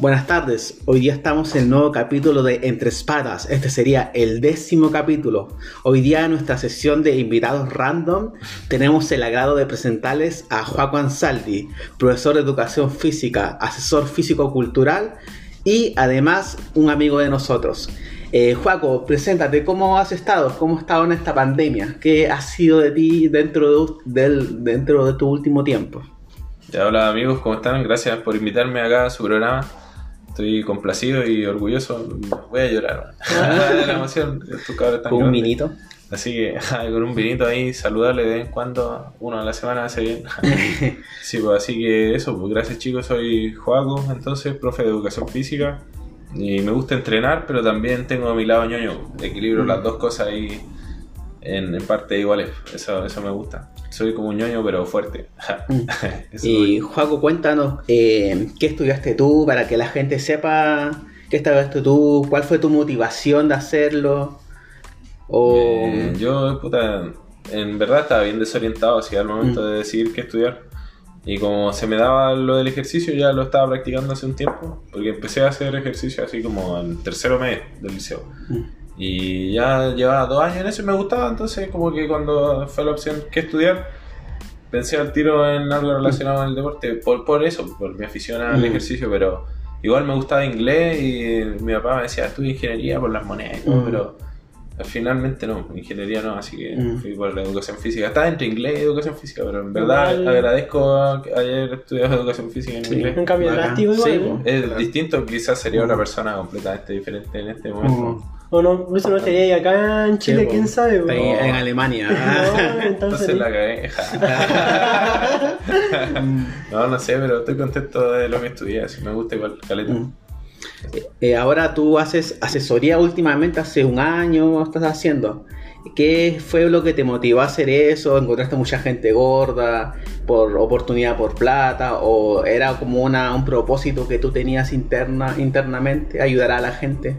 Buenas tardes, hoy día estamos en el nuevo capítulo de Entre Espadas, este sería el décimo capítulo. Hoy día en nuestra sesión de invitados random tenemos el agrado de presentarles a Joaco Ansaldi, profesor de educación física, asesor físico-cultural y además un amigo de nosotros. Eh, Joaco, preséntate, ¿cómo has estado? ¿Cómo has estado en esta pandemia? ¿Qué ha sido de ti dentro de, dentro de tu último tiempo? Hola amigos, ¿cómo están? Gracias por invitarme acá a su programa. Estoy complacido y orgulloso. Voy a llorar de la emoción. Con un minito. Así que con un vinito ahí, saludarle de vez en cuando, uno a la semana hace bien. sí, pues así que eso, pues gracias chicos, soy Joaco, entonces, profe de educación física. Y me gusta entrenar, pero también tengo mi lado ñoño. Equilibro las dos cosas ahí en, en partes iguales. Eso, eso me gusta. Soy como un ñoño, pero fuerte. Eso Y Joaco, cuéntanos, eh, ¿qué estudiaste tú para que la gente sepa qué estudiaste tú? ¿Cuál fue tu motivación de hacerlo? O... Eh, yo, puta, en verdad estaba bien desorientado así al momento Mm. de decidir qué estudiar. Y como se me daba lo del ejercicio, ya lo estaba practicando hace un tiempo, porque empecé a hacer ejercicio así como en tercero mes del liceo. Mm. Y ya llevaba dos años en eso y me gustaba, entonces como que cuando fue la opción qué estudiar, pensé al tiro en algo relacionado con el deporte, por, por eso, por mi afición al Mm. ejercicio, pero igual me gustaba inglés y mi papá me decía, estudia ingeniería por las monedas, y todo", Mm. pero finalmente no, ingeniería no, así que Mm. fui por la educación física. Estaba entre inglés y educación física, pero en verdad Igual- agradezco que haber estudiado educación física en Sí. inglés. Un cambio drástico igual. Sí, ¿no? po. Es Claro. distinto, quizás sería Mm. una persona completamente diferente en este momento. O no, incluso no estaría ahí acá en Chile, quién sabe. Está ahí en Alemania. No, Entonces entonces, la cagué. no, no sé, pero estoy contento de lo que estudié, así me gusta igual, caleta. Mm. Eh, ahora tú haces asesoría últimamente, hace un año estás haciendo. ¿Qué fue lo que te motivó a hacer eso? ¿Encontraste mucha gente gorda por oportunidad por plata? ¿O era como una, un propósito que tú tenías interna, internamente, ayudar a la gente?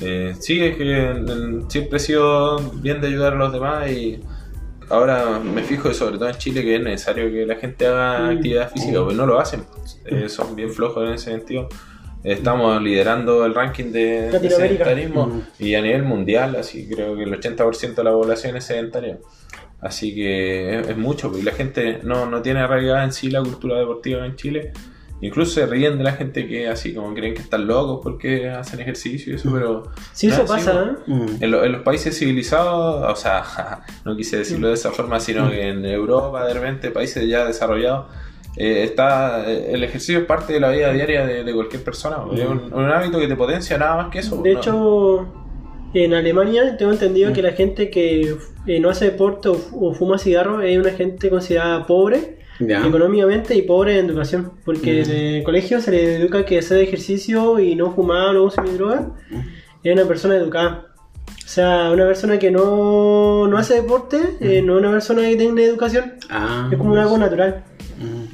Eh, sí, es que siempre he sido bien de ayudar a los demás y ahora me fijo, sobre todo en Chile, que es necesario que la gente haga Mm. actividad física, pues no lo hacen, eh, son bien flojos en ese sentido. Estamos liderando el ranking de, sedentarismo Mm. y a nivel mundial, así creo que el 80% de la población es sedentaria. Así que es, es mucho, y la gente no, no tiene arraigada en sí la cultura deportiva en Chile. Incluso se ríen de la gente que así como creen que están locos porque hacen ejercicio y eso, pero sí, no eso pasa, po. ¿eh? Mm. en, lo- en los países civilizados, o sea, no quise decirlo de esa forma, sino que en Europa, de repente, países ya desarrollados, eh, está eh, el ejercicio es parte de la vida diaria de, de cualquier persona. Es un, un hábito que te potencia nada más que eso. De ¿no? hecho, en Alemania tengo entendido Mm. que la gente que eh, no hace deporte o fuma cigarro es una gente considerada pobre Económicamente y pobre en educación. Porque Mm. en el colegio se le educa que hacer ejercicio y no fumar, no consumir drogas. Mm. Es una persona educada. O sea, una persona que no, no hace deporte, eh, no es una persona que tenga educación. Ah. Es como algo natural.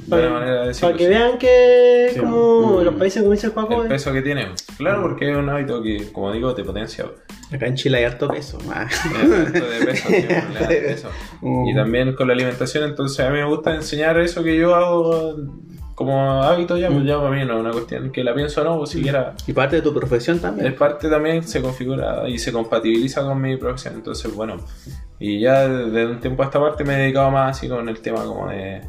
Mm. Buena manera de decirlo, Para que sí. vean que Sí. como Mm. los países como dice Juaco, el peso que tiene. Claro, porque es un hábito que, como digo, te potencia. Acá en Chile hay harto peso. Esto de peso, sí, un problema de peso. Mm. Y también con la alimentación, entonces a mí me gusta enseñar eso que yo hago como hábito ya, pues Mm. ya para mí no es una cuestión que la pienso o no, pues siquiera Y parte de tu profesión es también. parte también se configura y se compatibiliza con mi profesión, entonces bueno, y ya desde un tiempo a esta parte me he dedicado más así con el tema como de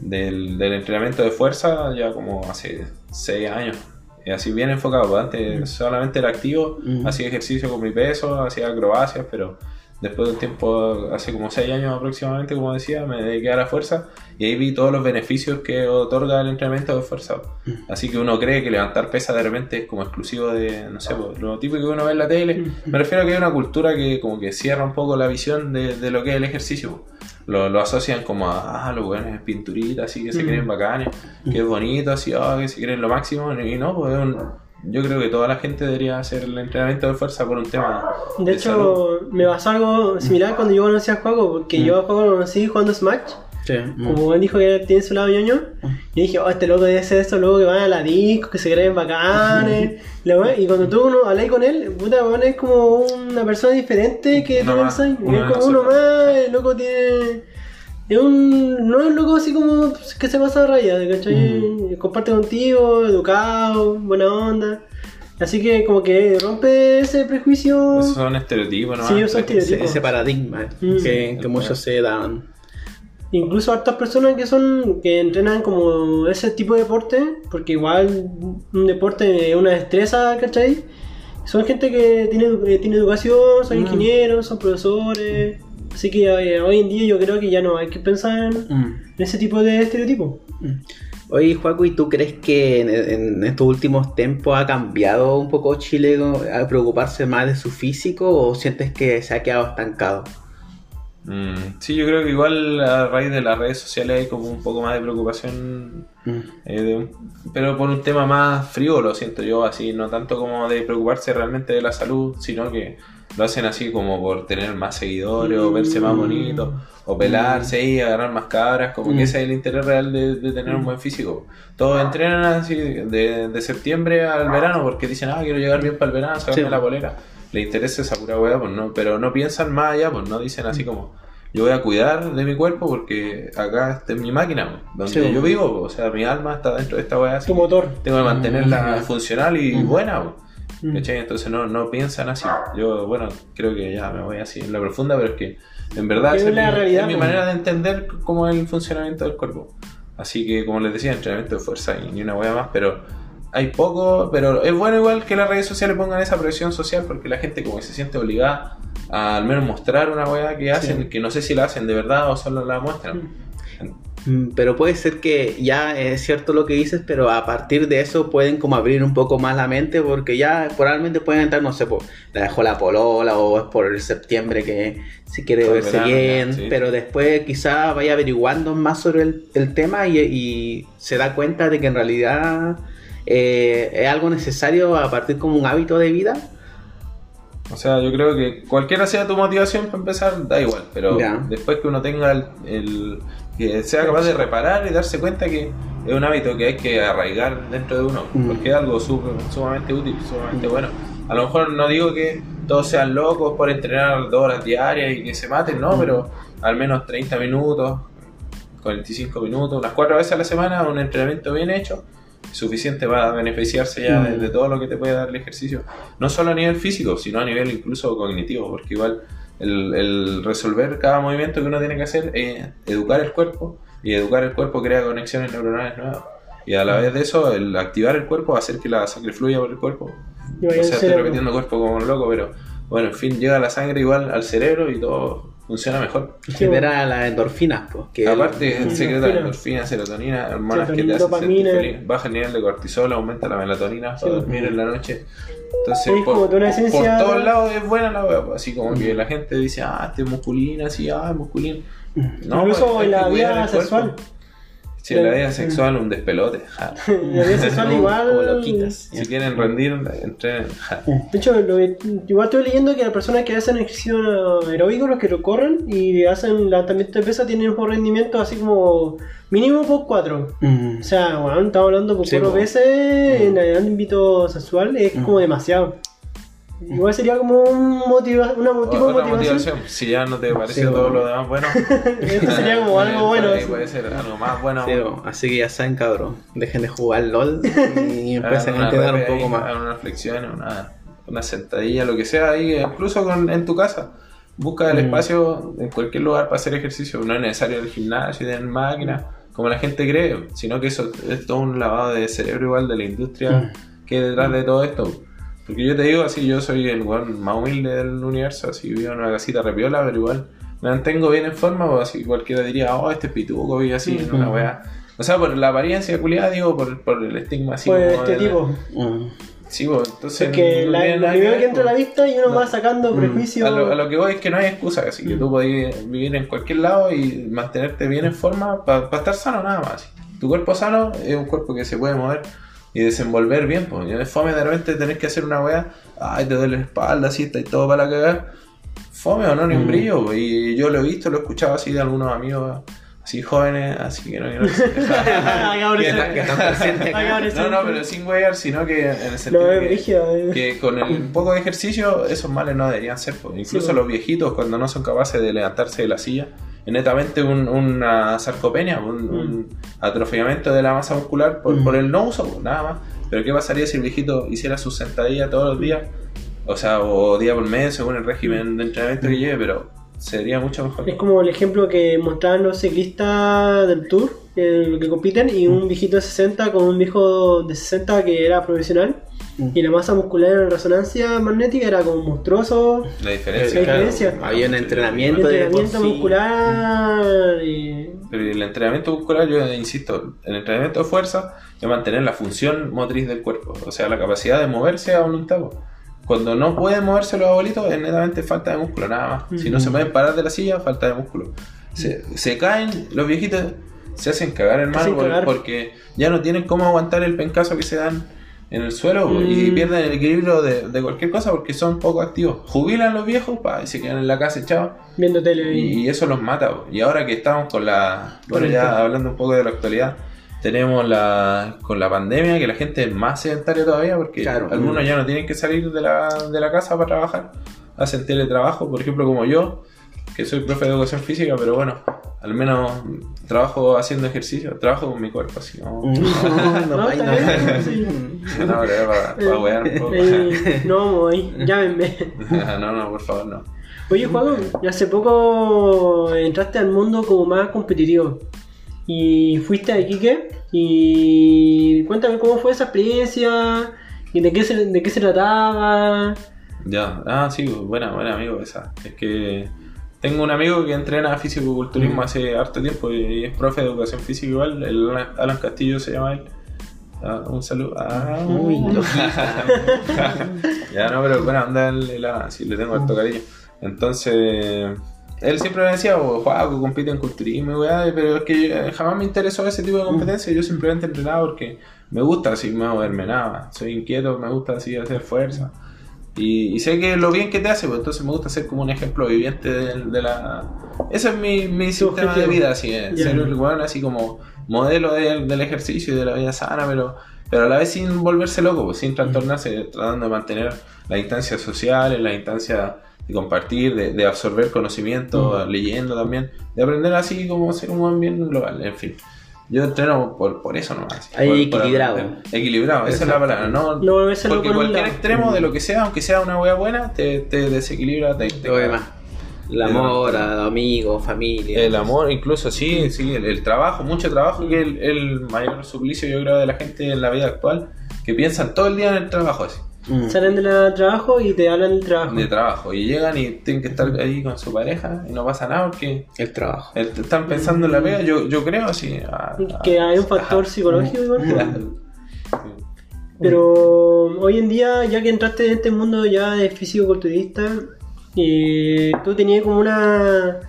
del, del entrenamiento de fuerza, ya como hace 6 años. Y así bien enfocado, pues antes solamente era activo, Mm. hacía ejercicio con mi peso, hacía acrobacias, pero después de un tiempo, hace como 6 años aproximadamente, como decía, me dediqué a la fuerza y ahí vi todos los beneficios que otorga el entrenamiento de fuerza. Mm. Así que uno cree que levantar pesa de repente es como exclusivo de, no sé, pues, lo típico que uno ve en la tele. Me refiero a que hay una cultura que como que cierra un poco la visión de, de lo que es el ejercicio. Lo, lo asocian como a, ah, los buenos pinturitas, así que se Mm. creen bacanes, que es bonito, así, ah, que se creen lo máximo. Y no, pues es un- yo creo que toda la gente debería hacer el entrenamiento de fuerza por un tema De hecho, salud. me pasó algo similar cuando yo conocí a Juaco, porque Mm. yo a Juaco lo conocí jugando Smash. Sí. Mm. Como él dijo que tiene su lado ñoño, y dije, oh, este loco debe ser estos locos que van a la disco, que se creen bacanes. la y cuando tú uno hablas con él, puta, weón, es como una persona diferente que tú más, pensáis. uno Es como uno más, el loco tiene. es un, no es un loco así como pues, que se pasa a raya, ¿cachai? Comparte contigo, educado, buena onda. Así que como que rompe ese prejuicio. Esos son estereotipos, ¿no? Sí, esos son Ese, estereotipos. ese paradigma Mm. que, que muchos se dan. Incluso hartas personas que son que entrenan como ese tipo de deporte, porque igual un deporte es una destreza, ¿cachai? Son gente que tiene, eh, tiene educación, son Mm. ingenieros, son profesores. Así que eh, hoy en día yo creo que ya no hay que pensar en Mm. ese tipo de estereotipos. Oye, Juaco, ¿y tú crees que en, en estos últimos tiempos ha cambiado un poco Chile a preocuparse más de su físico o sientes que se ha quedado estancado? Mm, sí, yo creo que igual a raíz de las redes sociales hay como un poco más de preocupación, Mm. eh, de un- pero por un tema más frío lo siento yo, así, no tanto como de preocuparse realmente de la salud, sino que lo hacen así como por tener más seguidores o verse más bonito o pelarse y agarrar más cabras, como Mm. que ese es el interés real de, de tener un buen físico. Todos entrenan así de, de septiembre al verano porque dicen, ah, quiero llegar bien para el verano, sacarme Sí. la polera. Le interesa esa pura weá, pues no, pero no piensan más allá, pues no dicen así como, yo voy a cuidar de mi cuerpo porque acá está mi máquina, pues, donde Sí. yo vivo, pues, o sea, mi alma está dentro de esta weá, Tu motor. tengo que mantenerla Mm. funcional y buena, pues. Mm. ¿Cachai? Entonces no, no piensan así. Yo, bueno, creo que ya me voy así en la profunda, pero es que en verdad Es la mi, realidad, es mi pues. manera de entender cómo es el funcionamiento del cuerpo. Así que, como les decía, entrenamiento de fuerza y ni una hueá más, pero hay poco, pero es bueno igual que las redes sociales pongan esa presión social porque la gente como que se siente obligada a al menos mostrar una hueá que hacen, que no sé si la hacen de verdad o solo la muestran. Mm, Pero puede ser que ya es cierto lo que dices, pero a partir de eso pueden como abrir un poco más la mente porque ya probablemente pueden entrar, no sé, por, la dejó la polola o es por el septiembre que si quiere Por verse verano, bien, ya, sí, pero después quizá vaya averiguando más sobre el, el tema y, y se da cuenta de que en realidad eh, es algo necesario a partir como un hábito de vida. O sea, yo creo que cualquiera sea tu motivación para empezar, da igual, pero Ya. después que uno tenga el, el- que sea capaz de reparar y darse cuenta que es un hábito que hay que arraigar dentro de uno, Mm. porque es algo súper- sumamente útil, sumamente bueno. A lo mejor no digo que todos sean locos por entrenar dos horas diarias y que se maten, no, Mm. pero al menos 30 minutos, 45 minutos, unas cuatro veces a la semana, un entrenamiento bien hecho, suficiente para beneficiarse ya de, Mm. de todo lo que te puede dar el ejercicio. No solo a nivel físico, sino a nivel incluso cognitivo, porque igual el, el resolver cada movimiento que uno tiene que hacer es educar el cuerpo, y educar el cuerpo crea conexiones neuronales nuevas. Y a la vez de eso, el activar el cuerpo, hacer que la sangre fluya por el cuerpo. O sea, estoy repitiendo cuerpo como un loco, pero bueno, en fin, llega la sangre igual al cerebro y todo funciona mejor. Genera las endorfinas, pues, que Aparte, Sí, secreta endorfina. endorfina, serotonina, hormonas que te hacen sentir feliz. Baja el nivel de cortisol, aumenta la melatonina para dormir en la noche. Entonces, por, esencia- por todos lados es buena la wea. pues, Así como que la gente dice, ah, este es musculina, así, ah, es musculina. No, Incluso pues, en la vida el cuerpo. En la vida sexual un despelote. ja. La vida sexual Como igual. loquitas. Si quieren rendir, entrenen. ja. De hecho, lo que- igual estoy leyendo que las personas que hacen ejercicio aeróbico, los que lo corren y hacen levantamiento de pesa, tienen un rendimiento así como mínimo por 4. Mm. O sea, bueno, estamos hablando por Sí, 4 po. veces en el ámbito sexual, es Mm. como demasiado. Igual sería como un motiva una O- tipo Otra motivación. motivación, si ya no te parece Sí, todo bueno. lo demás bueno, Esto sería como algo bueno. Puede ser algo más bueno. Sí, así que ya saben, cabrón. Dejen de jugar LOL y empiecen a entrenar un poco ahí, más. una flexión, una, una sentadilla, lo que sea ahí, incluso con- en tu casa. Busca el Mm. espacio en cualquier lugar para hacer ejercicio. No es necesario el gimnasio y tener máquinas, como la gente cree, sino que eso es todo un lavado de cerebro igual de la industria Mm. que hay detrás de todo esto. Porque yo te digo así, yo soy el weón más humilde del universo, así vivo en una casita repiola, pero igual me mantengo bien en forma, o así cualquiera diría, oh, este es pituco, y así, en una Mm. wea. O sea, por la apariencia culiada, digo, por, por el estigma así Pues como este de la- tipo. Mm. Sí, pues, entonces. Porque no la, lo primero ver, que entra a la pues. vista y uno No. va sacando Mm. prejuicios. A lo, a lo que voy es que no hay excusa, así que tú podés vivir en cualquier lado y mantenerte bien en forma para estar sano nada más. Tu cuerpo sano es un cuerpo que se puede mover y desenvolver bien. Pues. Yo es fome de repente tenés que hacer una weá, ay, te duele la espalda, así está y todo para la cagar. Fome o no, ni un Mm. brillo. pues. Y yo lo he visto, lo he escuchado así de algunos amigos así jóvenes, así que no quiero. No, no, pero sin wear, sino que en el sentido que- eh. que con el poco de ejercicio esos males no deberían ser. pues. Incluso Sí, los viejitos cuando no son capaces de levantarse de la silla, netamente un- una sarcopenia, un, un atrofiamiento de la masa muscular por, Mm. por el no uso, pues, nada más. Pero ¿qué pasaría si el viejito hiciera sus sentadillas todos los días? O sea, o día por mes, según el régimen de entrenamiento que lleve, pero sería mucho mejor. Es como el ejemplo que mostraban los ciclistas del Tour, que, que compiten, y un viejito de 60 con un viejo de 60 que era profesional. Mm. Y la masa muscular en resonancia magnética era como monstruoso. La La diferencia. diferencia. Había un El entrenamiento de por entrenamiento sí. muscular. y- Pero el entrenamiento muscular, yo insisto, el entrenamiento de fuerza es mantener la función motriz del cuerpo, o sea, la capacidad de moverse a voluntad. Cuando no pueden moverse los abuelitos, es netamente falta de músculo, nada más. Si no se pueden parar de la silla, falta de músculo. Se, se caen, los viejitos se hacen cagar, hermano, hacen cagar. porque ya no tienen cómo aguantar el pencazo que se dan en el suelo y Mm. pierden el equilibrio de, de cualquier cosa porque son poco activos. Jubilan los viejos pa, y se quedan en la casa echados. Viendo tele. y- Y eso los mata. po. Y ahora que estamos con la. Bueno, ya hablando un poco de la actualidad, tenemos la. Con la pandemia, que la gente es más sedentaria todavía, porque Claro. algunos ya no tienen que salir de la, de la casa para trabajar. Hacen teletrabajo, por ejemplo, como yo, que soy profe de educación física, pero bueno, al menos trabajo haciendo ejercicio, trabajo con mi cuerpo, así. No, Mm. No, No, no. bien, sí. no, pero era para, para wear un poco. No, ahí, llámenme. no, no, por favor, no. Oye, Juan, hace poco entraste al mundo como más competitivo. Y fuiste a Iquique. Y cuéntame cómo fue esa experiencia. Y de qué se, de qué se trataba. Ya, ah, sí, buena, buena amigo esa. Es que tengo un amigo que entrena fisicoculturismo hace harto tiempo y es profe de educación física igual, el Alan- Castillo se llama él. Ah, un saludo. Ah, Uy, lo- ya no, pero buena onda el, el Alan, sí, le tengo harto cariño. Entonces, él siempre me decía, oh, Juaco, compite en culturismo y weá, pero es que eh, jamás me interesó ese tipo de competencia, yo simplemente entrenaba porque me gusta así moverme nada, soy inquieto, me gusta así hacer fuerza. Y, y sé que lo bien que te hace, pues entonces me gusta ser como un ejemplo viviente de, de la... Ese es mi, mi sistema de vida, así, eh, ser el weón así como modelo del, del ejercicio y de la vida sana, pero, pero a la vez sin volverse loco, pues, sin trastornarse, tratando de mantener las instancias sociales, las instancias de compartir, de, de absorber conocimiento, leyendo también, de aprender así como ser un buen bien global, en fin. Yo entreno por, por eso nomás. Ahí por- por equilibrado. equilibrado, esa es la palabra. No, No porque cualquier extremo de lo que sea, aunque sea una wea buena, te, te desequilibra, te, te Lo demás. El amor, a amigos, familia. El amor, incluso sí, sí, el, el trabajo, mucho trabajo, que es el, el mayor suplicio yo creo de la gente en la vida actual, que piensan todo el día en el trabajo así, Mm. Salen del trabajo y te hablan del trabajo. de trabajo, y llegan y tienen que estar ahí con su pareja y no pasa nada porque El trabajo. están pensando en la pega, yo, yo creo así. ah, Que hay un factor ajá. psicológico igual. pues. Claro. Pero hoy en día, ya que entraste en este mundo ya de físico-culturista, eh, tú tenías como una...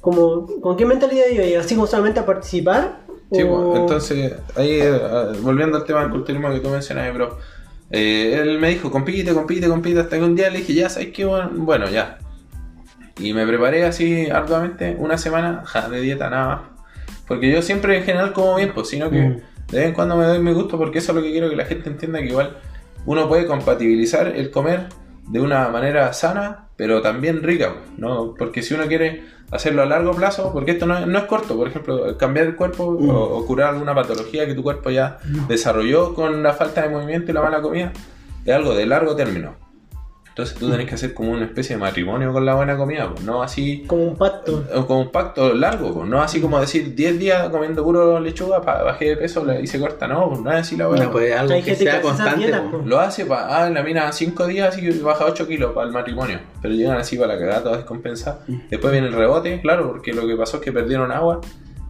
Como, ¿Con qué mentalidad ibas? ¿Así como solamente a participar? Sí, ¿O- bueno, entonces, ahí eh, volviendo al tema del culturismo que tú mencionabas, bro. Eh, él me dijo, compite, compite, compite, hasta que un día le dije, ya, ¿sabes qué? Bueno, bueno, ya. Y me preparé así arduamente, una semana ja, de dieta nada más. Porque yo siempre en general como bien, pues, sino que Mm. de vez en cuando me doy mi gusto, porque eso es lo que quiero que la gente entienda, que igual uno puede compatibilizar el comer de una manera sana, pero también rica, ¿no? Porque si uno quiere hacerlo a largo plazo, porque esto no es, no es corto, por ejemplo, cambiar el cuerpo o, o curar alguna patología que tu cuerpo ya desarrolló con la falta de movimiento y la mala comida, es algo de largo término. Entonces tú tenés que hacer como una especie de matrimonio con la buena comida, pues, no así Como un pacto. o con un pacto largo, pues, no así como decir 10 días comiendo puro lechuga, pa, bajé de peso y se corta, no, pues, no es así la buena. No, pues algo Hay que sea constante. Lo hace para, ah, la mina 5 días y baja 8 kilos para el matrimonio. Pero llegan así para la cagada, toda descompensada. Después viene el rebote, claro, porque lo que pasó es que perdieron agua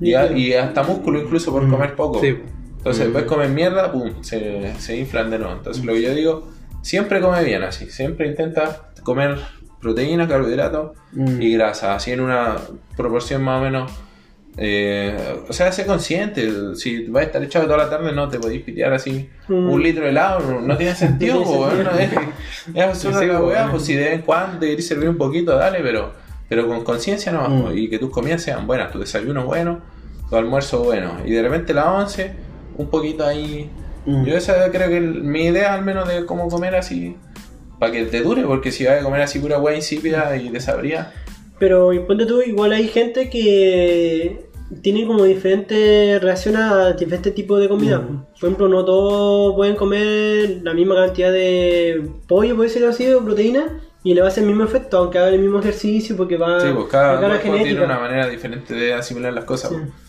y, a- y hasta músculo incluso por comer poco. Sí. Entonces después comen mierda, pum, se, se inflan de nuevo. Entonces lo que yo digo, siempre come bien así. Siempre intenta comer proteína, carbohidratos Mm. y grasa, así en una proporción más o menos. eh, o sea, sé consciente. Si vas a estar echado toda la tarde, no te podéis pitear así Mm. un litro de helado. No, no tiene sentido, No po, weón, es, es absurda Sí, la weá, pues si de vez en cuando te querés servir un poquito, dale, pero, pero con conciencia no Mm. y que tus comidas sean buenas, tu desayuno bueno, tu almuerzo bueno. Y de repente la once, un poquito ahí. Mm. Yo esa creo que el- mi idea al menos de cómo comer así, para que te dure, porque si vas a comer así pura weá insípida y desabrida, Pero y ponte tú, igual hay gente que tiene como diferentes reacciones a diferentes tipos de comida. Mm. Por ejemplo, no todos pueden comer la misma cantidad de pollo, puede ser así, o proteína, y le va a hacer el mismo efecto, aunque haga el mismo ejercicio, porque va Sí, pues cada a tiene una manera diferente de asimilar las cosas. Sí. pues.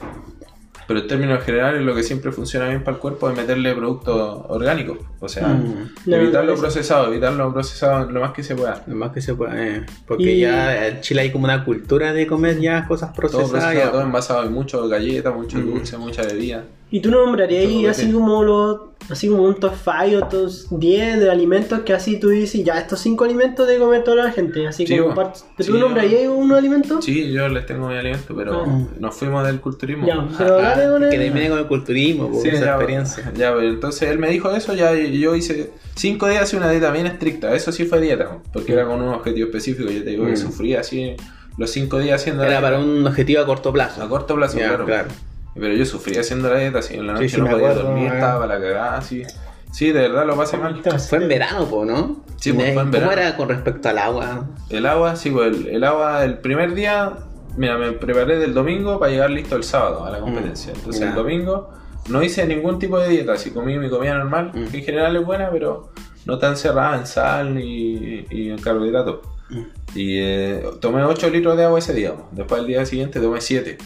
Pero en términos generales, lo que siempre funciona bien para el cuerpo es meterle productos orgánicos. O sea, Mm. Evitar lo procesado, evitar lo procesado lo más que se pueda. Lo más que se pueda. eh, porque Y- ya en Chile hay como una cultura de comer ya cosas Todo procesadas. procesado, ya. todo envasado, hay mucho galleta, mucho Mm. dulce, mucha bebida. Y tú nombrarías Mucho así como los, así como un top 5 o top 10 de alimentos que así tú dices, ya estos 5 alimentos de comer toda la gente, así Sí, como bueno. ¿Tú Sí, nombrarías unos alimentos? Sí, yo les tengo mi alimento, pero Ah. nos fuimos del culturismo. Ya, pero Ah, dale con que termine con el culturismo, por Sí, esa ya, experiencia. Ya, pero entonces él me dijo eso, ya y yo hice cinco días de una dieta bien estricta. Eso sí fue dieta, porque era con un objetivo específico. Yo te digo que Mm. sufría así los cinco días haciendo Era dieta. para un objetivo a corto plazo. A corto plazo, Ya, claro. claro. Pero yo sufría haciendo la dieta, así en la noche Sí, sí, no podía acuerdo, dormir, ah. estaba para la cagada, así. Sí, de verdad lo pasé mal. Fue en verano, po, ¿no? Sí, pues, fue en ¿Cómo verano. era con respecto al agua? El agua, sí, pues el, el agua, el primer día, mira, me preparé del domingo para llegar listo el sábado a la competencia. Mm, Entonces ya. el domingo no hice ningún tipo de dieta, así comí mi comida normal, Mm. que en general es buena, pero no tan cerrada en sal y, y en carbohidratos. Mm. Y eh, tomé 8 litros de agua ese día. Después el día siguiente tomé 7.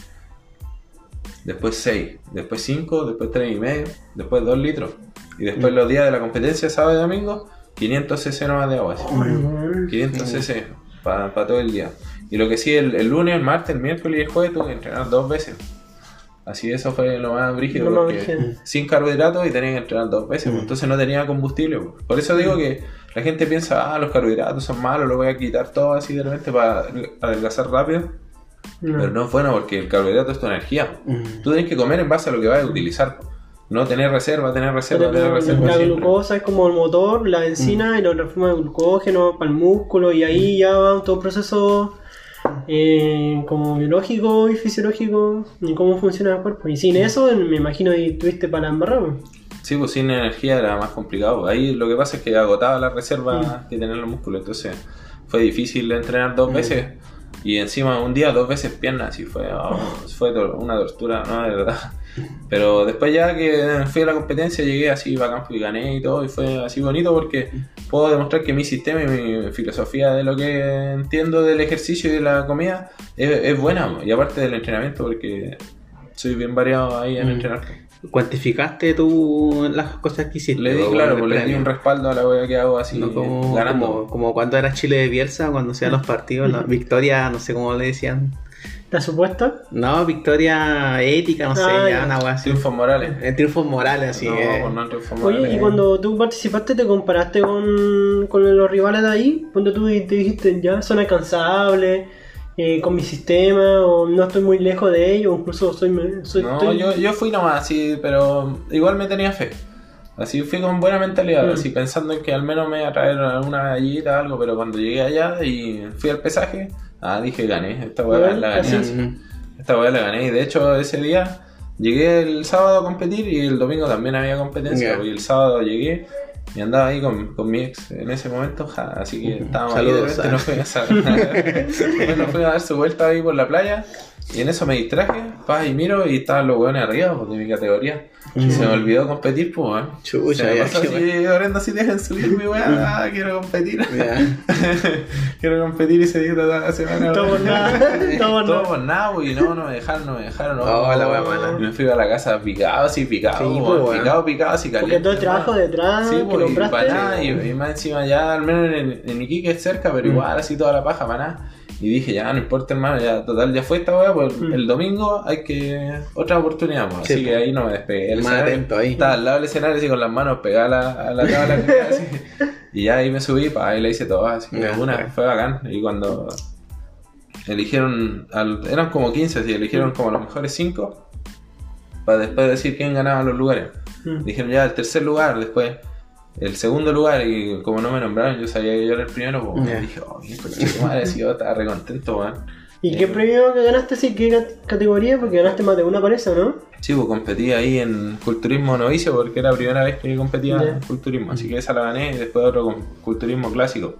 Después 6. Después 5. Después 3 y medio. Después 2 litros. Y Mm. después los días de la competencia, sábado y domingo, 500 cc nomás de agua. así. Mm. 500 cc para todo el día. Y lo que sí, el, el lunes, el martes, el miércoles y el jueves tuve que entrenar dos veces. Así eso fue lo más brígido, porque sin carbohidratos y tenía que entrenar dos veces, pues, entonces no tenía combustible. pues. Por eso digo que la gente piensa, ah, los carbohidratos son malos, lo voy a quitar todo así de repente para adelgazar rápido. No. Pero no es bueno porque el carbohidrato es tu energía. Mm. Tú tienes que comer en base a lo que vas a utilizar. No tener reserva, tener reserva, tener reserva. la siempre. glucosa es como el motor, la benzina y lo transforma en glucógeno para el músculo y ahí ya va todo un proceso eh, como biológico y fisiológico y cómo funciona el cuerpo. Y sin eso me imagino que tuviste para embarrar. Sí, pues sin energía era más complicado. Ahí lo que pasa es que agotaba la reserva que tenían los músculos. Entonces fue difícil entrenar dos veces. Y encima un día, dos veces piernas. Y fue, oh, fue una tortura, ¿no? De verdad. Pero después ya que fui a la competencia, llegué así bacán y gané y todo. Y fue así bonito porque puedo demostrar que mi sistema y mi filosofía de lo que entiendo del ejercicio y de la comida es, es buena. Y aparte del entrenamiento porque soy bien variado ahí en Mm. entrenar. ¿Cuantificaste tú las cosas que hiciste? Le di, claro, pues le di un respaldo a la wea que hago así, No como, ganando. como, como cuando era Chile de Bielsa, cuando hacían los partidos, la victoria, no sé cómo le decían. ¿La supuesta? No, victoria ética, no sé, Ah, ya ya. una wea así. Triunfos morales. En triunfos morales, así no, que. pues no triunfos morales. Oye, y cuando tú participaste, ¿te comparaste con, con los rivales de ahí? Cuando tú te dijiste, ya, son alcanzables eh, con mi sistema, o no estoy muy lejos de ellos, o incluso soy... soy No, estoy- yo, yo fui nomás así, pero igual me tenía fe. Así fui con buena mentalidad, Mm. así pensando en que al menos me iba a traer alguna medallita o algo, pero cuando llegué allá y fui al pesaje, ah, dije gané, esta weá Bueno, la gané. Mm. Esta weá la gané y de hecho ese día llegué el sábado a competir y el domingo también había competencia. Ya. Y el sábado llegué y andaba ahí con, con mi ex en ese momento, ja, así que estábamos Saludos, ahí de repente ah. nos fuimos a, nos fuimos a dar su vuelta ahí por la playa y en eso me distraje, pa, y miro y estaban los weones arriba pues, de mi categoría. Y se me olvidó competir, pues, weón. Chucha, se me ya, pasó así, horrendo así, dejen subirme, weón, ah, quiero competir. Quiero competir y se dio toda la semana. Todo por nada, todo por Todo nada. por nada, y no, no me dejaron, no me dejaron. No, Oh, la wea mala. Y me fui a la casa picado, así picado, Sí, pues, picado, picado, así caliente. Porque todo el trabajo detrás Sí, que pues, y compraste. para nada, y, y más encima ya, al menos en, en Iquique es cerca, pero Mm. igual así toda la paja, para nada. Y dije, ya, no importa, hermano, ya, total, ya fue esta weá, pues Mm. el domingo hay que. otra oportunidad, pues. Sí, así que pues. ahí no me despegué. El Más atento ahí. Estaba al lado del escenario, así con las manos pegadas a la, tabla, así. Y ya ahí me subí, pa, ahí la hice toda, así que una, fue bacán. Y cuando eligieron, al- eran como 15, así, eligieron como los mejores 5, para después decir quién ganaba los lugares. Mm. Dijeron ya el tercer lugar, después el segundo lugar, y como no me nombraron, yo sabía que yo era el primero, pues Ya. dije, oh, qué madre, si yo estaba re contento, weón. ¿Y qué premio que ganaste? Sí, ¿qué cat- categoría? Porque ganaste más de una parece, ¿no? Sí, pues competí ahí en culturismo novicio porque era la primera vez que competía en culturismo, así que esa la gané y después otro con culturismo clásico.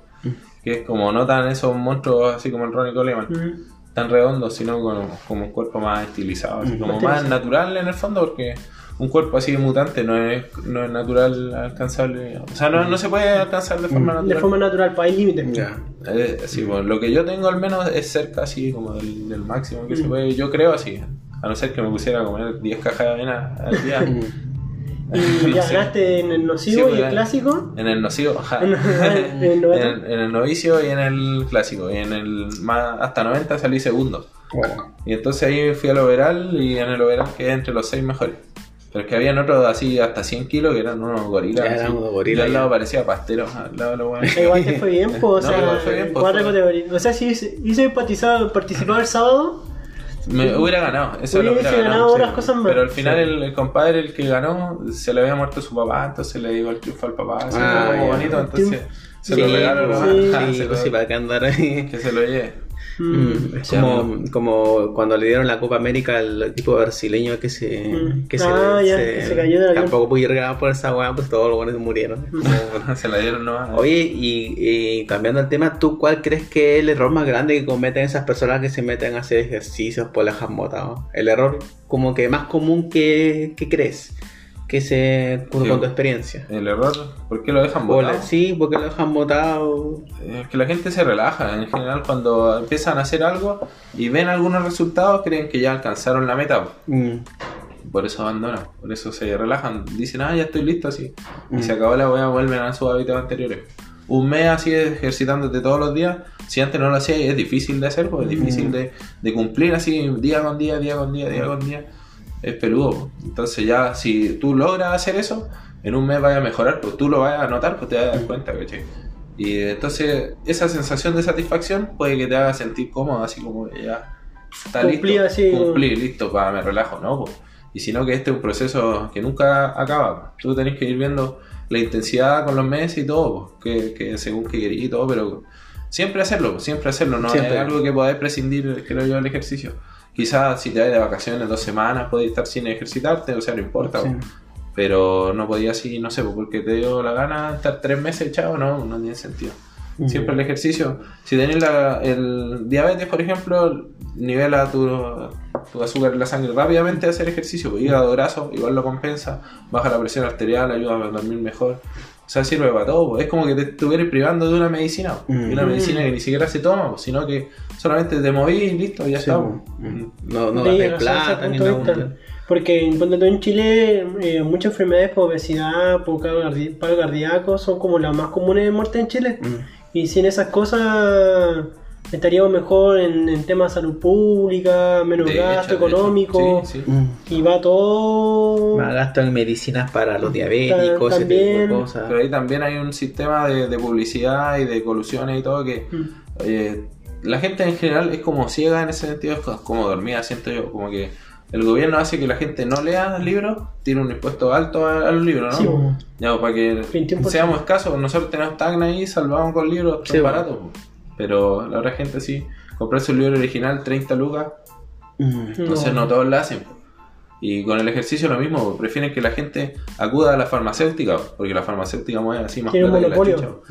que es como no tan esos monstruos así como el Ronnie Coleman, Mm. tan redondos, sino como, como un cuerpo más estilizado, así Mm. como Más natural en el fondo, porque un cuerpo así de mutante no es, no es natural alcanzable, o sea, no, no se puede alcanzar de forma natural. Mm. De forma natural, pues hay límites. Ya. Eh, sí, bueno, lo que yo tengo al menos es cerca así como del, del máximo que se puede, yo creo así, a no ser que me pusiera a comer 10 cajas de avena al día. Y ya Sí. ganaste en el nocivo Sí, y pues, el ya. clásico. En el nocivo, ajá. El en el novicio y en el clásico. Y en el más, hasta 90 salí segundo. Y entonces ahí fui al overall y en el overall quedé entre los 6 mejores. Pero es que habían otros así hasta 100 kilos que eran unos gorilas. Ya eran unos gorilas, Yo al lado ya. parecía pastero. Al lado de los buenos. Igual te fue bien, pues, o No, sea, bien, cuatro categorías. O sea, si hice, hice participar, el sábado, Me hubiera ganado, eso lo Hubiese hubiera ganado ganado. otras cosas más. Pero al final Sí. el, el compadre, el que ganó, se le había muerto su papá, entonces le dio el triunfo al papá. Ah, fue como bonito, entonces se Sí, lo regalo nomás. sí, Ah, sí, se lo- sí, para que andar ahí. Que se lo lleve. Mm, es como, como cuando le dieron la Copa América al equipo brasileño que se, Mm. que se, Ah, ya, que se cayó avión. tampoco pude regalar por esa weá, pues todos los buenos murieron. se la dieron nomás. Oye, y, y cambiando el tema, ¿tú cuál crees que es el error más grande que cometen esas personas que se meten a hacer ejercicios por las botados? El error como que más común que, que crees, que se Sí. con tu experiencia. El error, ¿por qué lo dejan botado? la- sí, porque lo dejan botado. Es que la gente se relaja en general cuando empiezan a hacer algo y ven algunos resultados, creen que ya alcanzaron la meta. Mm, Por eso abandonan, por eso se relajan. Dicen, ah, ya estoy listo así. Mm. Y se acabó la weá, vuelven a sus hábitos anteriores. Un mes así ejercitándote todos los días, si antes no lo hacías, es difícil de hacer, pues es difícil Mm. de, de cumplir así día con día, día con día, día con día. Es peludo. Entonces ya, si tú logras hacer eso, en un mes vaya a mejorar, pues tú lo vas a notar, pues te vas a dar cuenta, ¿cachai? Y entonces esa sensación de satisfacción puede que te haga sentir cómodo, así como que ya está Cumplí listo. así, Cumplí, listo, para me relajo, ¿no? pues. Y sino que este es un proceso que nunca acaba. Tú tenés que ir viendo la intensidad con los meses y todo, pues, que, que según que querís y todo, pero siempre hacerlo, siempre hacerlo, no Siempre. es algo que podáis prescindir, creo yo, del ejercicio. Quizás si te vas de vacaciones dos semanas, podéis estar sin ejercitarte, o sea, no importa. Sí. Pero no podía así, no sé, porque te dio la gana estar tres meses echado, no, no tiene sentido. Siempre el ejercicio. Si tenés la- el diabetes, por ejemplo, nivela tu, tu azúcar en la sangre rápidamente hacer ejercicio. Hígado graso, igual lo compensa. Baja la presión arterial, ayuda a dormir mejor. O sea, sirve para todo. pues. Es como que te estuvieras privando de una medicina. pues. Mm. Una medicina que ni siquiera se toma, pues, sino que solamente te moví y listo, ya Sí, está. mm. pues. No, no razón, plata ni nada. Porque en Chile eh, muchas enfermedades por obesidad, por paro cardíaco son como las más comunes de muerte en Chile. Mm. Y sin esas cosas estaríamos mejor en, en temas de salud pública, menos De gasto hecho, económico. Sí, sí. Mm. Y va todo... Más gasto en medicinas para los diabéticos, ese tipo de cosas. Pero ahí también hay un sistema de, de publicidad y de colusiones y todo que Mm. eh, la gente en general es como ciega en ese sentido, es co- como dormida, siento yo, como que el gobierno hace que la gente no lea libros, tiene un impuesto alto a, a los libros, ¿no? Sí, bo. Ya, pues, para que 21%. seamos escasos, nosotros tenemos Tagna ahí, salvamos con libros Sí, bueno. baratos. Pero la otra gente sí, comprarse un libro original 30 lucas, Mm. entonces no, todos lo hacen. Y con el ejercicio lo mismo, prefieren que la gente acuda a la farmacéutica, po, porque la farmacéutica mueve así más plata que la.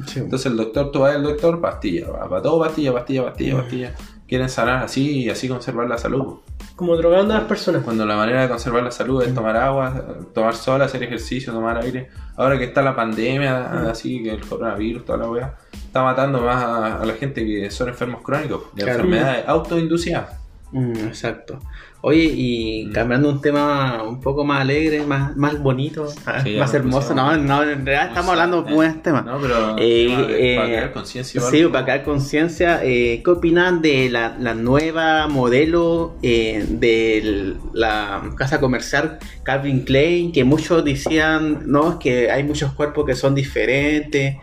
Sí. Entonces el doctor, tú vas al doctor, pastilla, va, para todo pastilla, pastilla, pastilla, pastilla. Quieren sanar así y así conservar la salud. Como drogando a las personas. Cuando la manera de conservar la salud es tomar agua, tomar sol, hacer ejercicio, tomar aire. Ahora que está la pandemia, así que el coronavirus, toda la weá, está matando más a, a la gente que son enfermos crónicos, de Claro. enfermedades autoinducidas. Mm, exacto. Oye, y Mm. cambiando un tema un poco más alegre, más, más bonito, ah, Sí, más hermoso, no, no, en realidad estamos hablando de buenos temas. No, pero Eh, tema de- eh, para crear conciencia. Sí, para crear conciencia, eh, ¿qué opinan de la, la nueva modelo eh, de la casa comercial Calvin Klein? Que muchos decían, no, es que hay muchos cuerpos que son diferentes,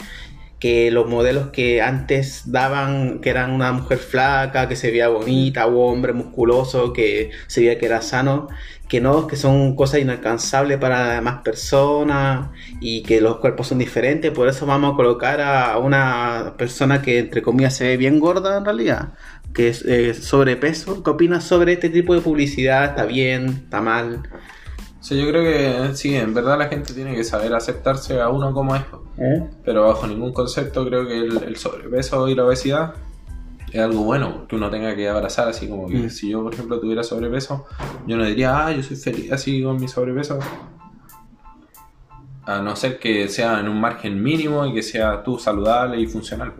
los modelos que antes daban, que eran una mujer flaca, que se veía bonita, o hombre musculoso, que se veía que era sano, que no, que son cosas inalcanzables para más personas y que los cuerpos son diferentes, por eso vamos a colocar a una persona que entre comillas se ve bien gorda en realidad, que es eh, sobrepeso. ¿Qué opinas sobre este tipo de publicidad? ¿Está bien? ¿Está mal? Sea, yo creo que sí, en verdad la gente tiene que saber aceptarse a uno como es. ¿Eh? Pero bajo ningún concepto creo que el, el sobrepeso y la obesidad es algo bueno que uno tenga que abrazar. Así como que Mm. si yo, por ejemplo, tuviera sobrepeso, yo no diría, ah, yo soy feliz así con mi sobrepeso. A no ser que sea en un margen mínimo y que sea tú saludable y funcional.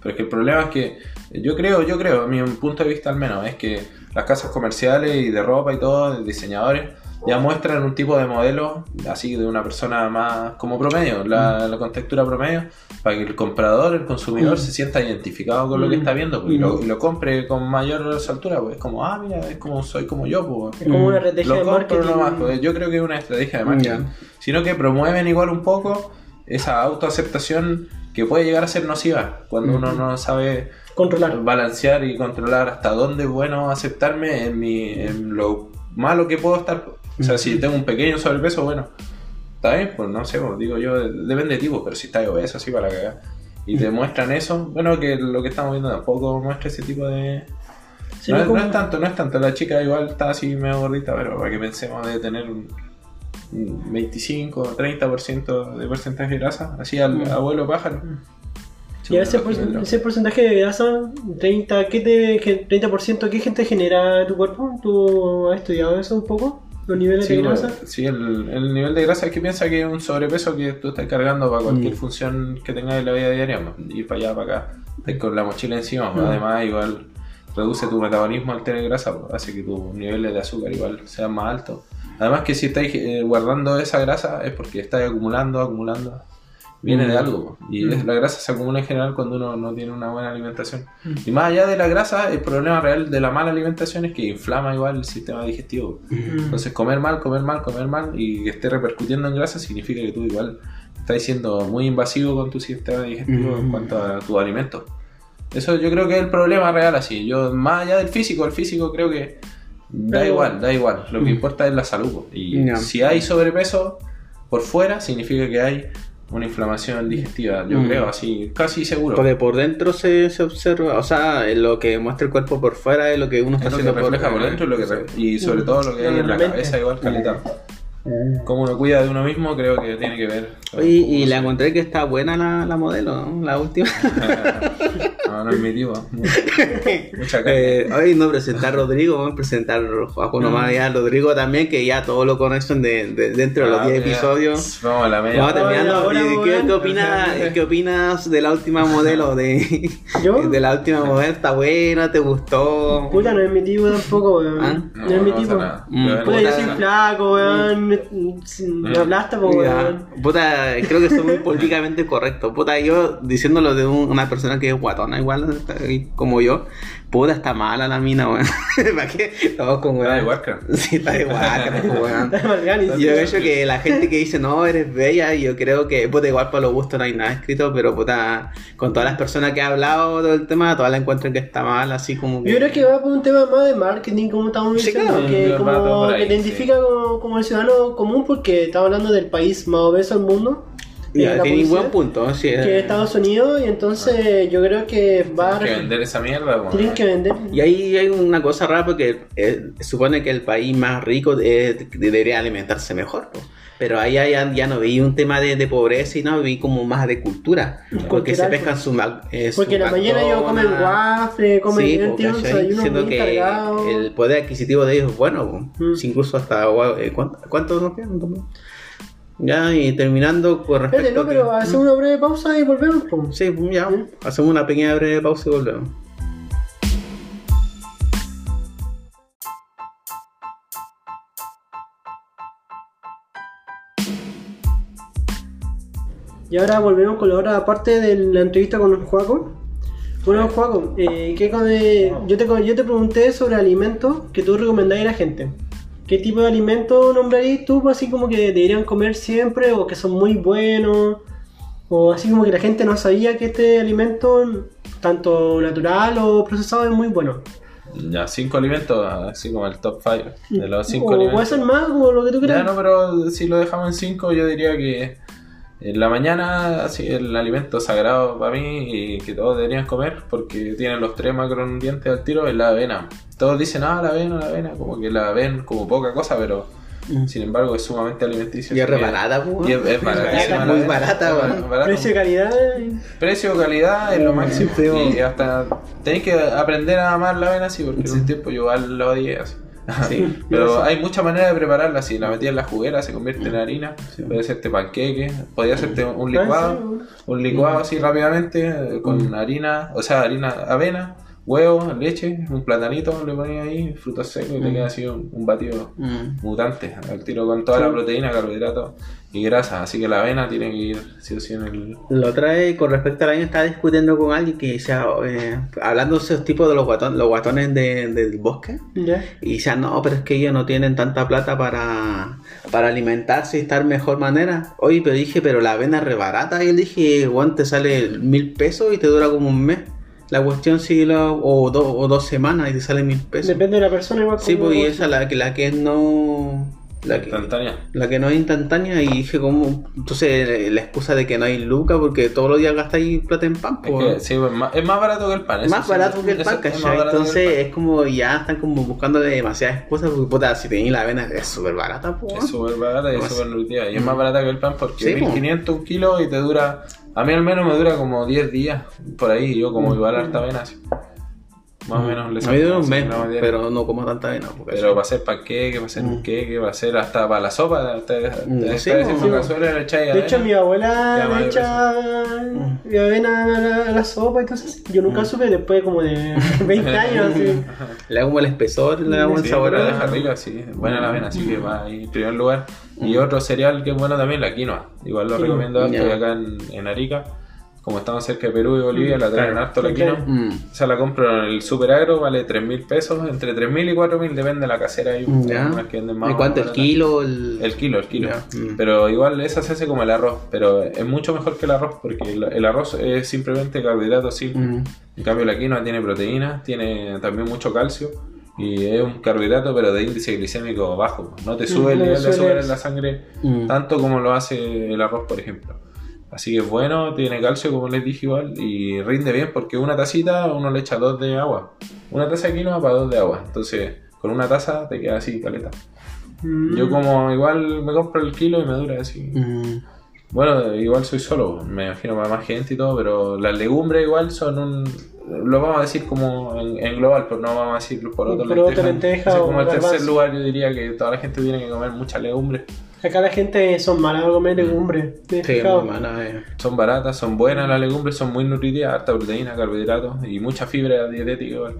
Pero es que el problema es que yo creo, yo creo, a mi punto de vista al menos, es que las casas comerciales y de ropa y todo, de diseñadores, ya muestran un tipo de modelo así de una persona más como promedio, la, la contextura promedio, para que el comprador, el consumidor Mm. se sienta identificado con lo que Mm. está viendo pues, y, lo, Mm. y lo compre con mayor soltura, pues es como, ah, mira, es como soy como yo, pues. Es como una estrategia Lo de marketing. nomás, pues, yo creo que es una estrategia de marketing, sino que promueven igual un poco esa autoaceptación que puede llegar a ser nociva cuando Mm. uno no sabe Controlar. balancear y controlar hasta dónde es bueno aceptarme en, mi, en lo malo que puedo estar. O sea, si tengo un pequeño sobrepeso, bueno, está bien, pues no sé, pues, digo yo, depende de ti, pues, pero si estás obeso así para cagar y te muestran eso, bueno, que lo que estamos viendo tampoco muestra ese tipo de... Sí, no, es, como- no es tanto, no es tanto, la chica igual está así medio gordita, pero para que pensemos de tener un, un 25 o 30% de porcentaje de grasa, así al Mm. abuelo pájaro. Y ese, por- ese porcentaje de grasa, 30, ¿qué te, qué- 30%, ¿qué gente genera tu cuerpo? ¿Tú has estudiado eso un poco? ¿Los niveles Sí, de bueno, grasa? sí, el, el nivel de grasa es que piensa que es un sobrepeso que tú estás cargando para cualquier Mm. función que tengas en la vida diaria, pues, ir para allá, para acá, estás con la mochila encima, Mm. además igual reduce tu metabolismo al tener grasa, pues, hace que tus niveles de azúcar igual sean más altos. Además que si estáis eh, guardando esa grasa es porque estáis acumulando, acumulando. Viene Mm. de algo. pues, Y Mm. la grasa se acumula en general cuando uno no tiene una buena alimentación. Mm. Y más allá de la grasa, el problema real de la mala alimentación es que inflama igual el sistema digestivo. Mm. Entonces comer mal, comer mal, comer mal y que esté repercutiendo en grasa significa que tú igual estás siendo muy invasivo con tu sistema digestivo en Mm. cuanto a tus alimentos. Eso yo creo que es el problema real así. Yo más allá del físico, el físico creo que da Pero- igual, da igual. Lo que Mm. importa es la salud. Y si hay sobrepeso por fuera, significa que hay una inflamación digestiva. Yo Mm. creo así, casi seguro. Porque por dentro se, se observa, o sea, lo que muestra el cuerpo por fuera es lo que uno está Es lo que haciendo refleja por dentro y, lo que re- y sobre todo lo que hay en la cabeza igual caleta. Cómo uno cuida de uno mismo creo que tiene que ver. y se- la encontré que está buena la, la modelo, ¿no? la última. no, no es mi tío. Mucha. Eh, hoy no presentar a Rodrigo, vamos a presentar a Juan nomás ya a Rodrigo también, que ya todo lo conocen de, de- dentro de los Ah, 10 mira. episodios. Vamos a la media. Vamos terminando. ahora, ¿Y ¿Qué, opinas, ¿Qué opinas de la última modelo? De, ¿Yo? de la última modelo, ¿está buena? ¿Te gustó? Puta, no es mi tipo tampoco, weón. ¿Ah? No, es mi tipo. Mm, Puta, yo soy flaco, weón. Me, me aplasta, po, weón. Puta, creo que soy muy políticamente correcto. Puta, yo diciéndolo de un- una persona que es guatona, igual como yo. Puta, está mala la mina, weón. ¿Para qué? Estamos con Está de weón. Warcraft. Sí, está de guacra, weón. Yo creo que la gente que dice no, eres bella, yo creo que, puta, igual para los gustos no hay nada escrito, pero puta, con todas las personas que he hablado del tema, todas la encuentran que está mal, así como que. Yo creo que va por un tema más de marketing, como estamos Sí, diciendo, claro, que, va todo como, ahí, que te sí. identifica como, como el ciudadano común, porque estamos hablando del país más obeso del mundo. Ya, eh, tiene publicidad, buen punto, sí. Que es Estados Unidos, y entonces yo creo que va a. Que vender esa mierda. weón. Tienen que vender. Y ahí hay una cosa rara porque eh, supone que el país más rico eh, debería alimentarse mejor. Pero ahí ya, ya no vi un tema de, de pobreza y no vi como más de cultura. Porque se pescan su, Mac- eh, su Porque en la mañana ellos comen waffle, comen Sí, un ¿cachai? desayuno siendo que cargado. el poder adquisitivo de ellos es bueno. Mm. Incluso hasta eh, ¿cuánto, cuánto nos quedan? Ya, y terminando con respecto Espérate, no, a que- pero hacemos una breve pausa y volvemos. po. Sí, ya, hacemos una pequeña breve pausa y volvemos. Y ahora volvemos con la hora aparte de la entrevista con Juaco. Bueno, Juaco, eh, ¿qué con- eh, yo, te, yo te pregunté sobre alimentos que tú recomendáis a la gente. ¿Qué tipo de alimentos nombrarías tú así como que deberían comer siempre o que son muy buenos? O así como que la gente no sabía que este alimento, tanto natural o procesado, es muy bueno. Ya, cinco alimentos, así como el top 5 de los cinco o alimentos. puede ser más, como lo que tú Ya, creas. no, pero si lo dejamos en 5, yo diría que en la mañana, así, el alimento sagrado para mí y que todos deberían comer porque tienen los tres macronutrientes al tiro es la avena. Todos dicen, ah, la avena, la avena, como que la ven como poca cosa, pero Mm. Sin embargo, es sumamente alimenticio. Y es re barata, pues. Y es, es baratísima. Muy la- barata, barata. Precio calidad. Precio, calidad es lo máximo. Sí, y hasta tenéis que aprender a amar la avena así, porque en un tiempo yo la odié así. Sí. Pero hay muchas maneras de prepararla. Si la metías en la juguera, se convierte en harina. Puede hacerte panqueque, podía hacerte un licuado. Un licuado así rápidamente eh, con harina, o sea, harina, avena, huevo, leche, un platanito, le ponía ahí, frutos secos y te queda así un, un batido Mm. mutante. Al tiro con toda la proteína, carbohidratos y grasa. Así que la avena tiene que ir sí o sí en el. La otra vez, con respecto al año, estaba discutiendo con alguien que decía, eh, hablando de esos tipos de los, guatones, los guatones de- del bosque, Ya. y decían, no, pero es que ellos no tienen tanta plata para, para alimentarse y estar mejor manera. Oye, pero dije, pero la avena es re barata. Y él dije, Juan, te sale mil pesos y te dura como un mes. La cuestión sí, lo- o, do- o dos semanas y te sale mil pesos. Depende de la persona igual. Sí, pues y esa la que la que no la que, Instantánea. la que no es instantánea y dije como entonces eh, la excusa de que no hay lucas porque todos los días gastáis plata en pan Es, pues. que, sí, pues, más, es más barato que el pan. más barato que el pan, es ¿cachai? Entonces pan. es como ya están como buscando demasiadas excusas porque puta, si tenéis la avena es súper barata, pues. Es súper barata y es súper nutritiva. Y es más barata que el pan porque Sí, po. 1500 un kilo y te dura. A mí al menos me dura como 10 días por ahí. Yo como igual harta avena así. Más o menos le Mm. A saco un mes, así, pero no como tanta avena. Pero eso- para hacer panqueque, para hacer un Mm. queque, para hacer hasta para la sopa. Te, Mm, echáis De hecho, mi abuela le echa mi avena a la, a sopa así. Yo nunca Mm. supe después como de 20 años. así. le hago el espesor, le hago el sabor pero a deja rica, sí. Buena la avena, así que va ahí en primer lugar. Mm. Y otro cereal que es bueno también, la quinoa. Igual lo recomiendo acá en Arica. Como estamos cerca de Perú y Bolivia, la traen Claro. harto la quinoa. Mm. O sea, la compro en el super agro, vale 3 mil pesos, entre 3 mil y 4 mil, depende de la casera. Algunas que venden más. ¿Y cuánto? ¿El kilo? El, El kilo, el kilo. Mm. Pero igual esa se hace como el arroz, pero es mucho mejor que el arroz porque el, el arroz es simplemente carbohidratos simples. Mm. En cambio la quinoa tiene proteína, tiene también mucho calcio y es un carbohidrato pero de índice glicémico bajo. No te sube el no nivel de azúcar en la sangre Mm. tanto como lo hace el arroz, por ejemplo. Así que es bueno, tiene calcio como les dije igual y rinde bien porque una tacita uno le echa dos de agua. Una taza de quinoa para dos de agua. Entonces con una taza te queda así, caleta. Mm. Yo como igual me compro el kilo y me dura así. Mm. Bueno, igual soy solo, me imagino para más gente y todo, pero las legumbres igual son un... Lo vamos a decir como en, en global, pero no vamos a decir por otro Por otro lenteja O sea, o como el tercer lugar yo diría que toda la gente tiene que comer muchas legumbres. Acá la gente son malas a comer legumbres. ¿te has Sí, fijado? muy mala, eh. Son baratas, son buenas las legumbres, son muy nutritivas, harta proteína, carbohidratos y mucha fibra dietética igual.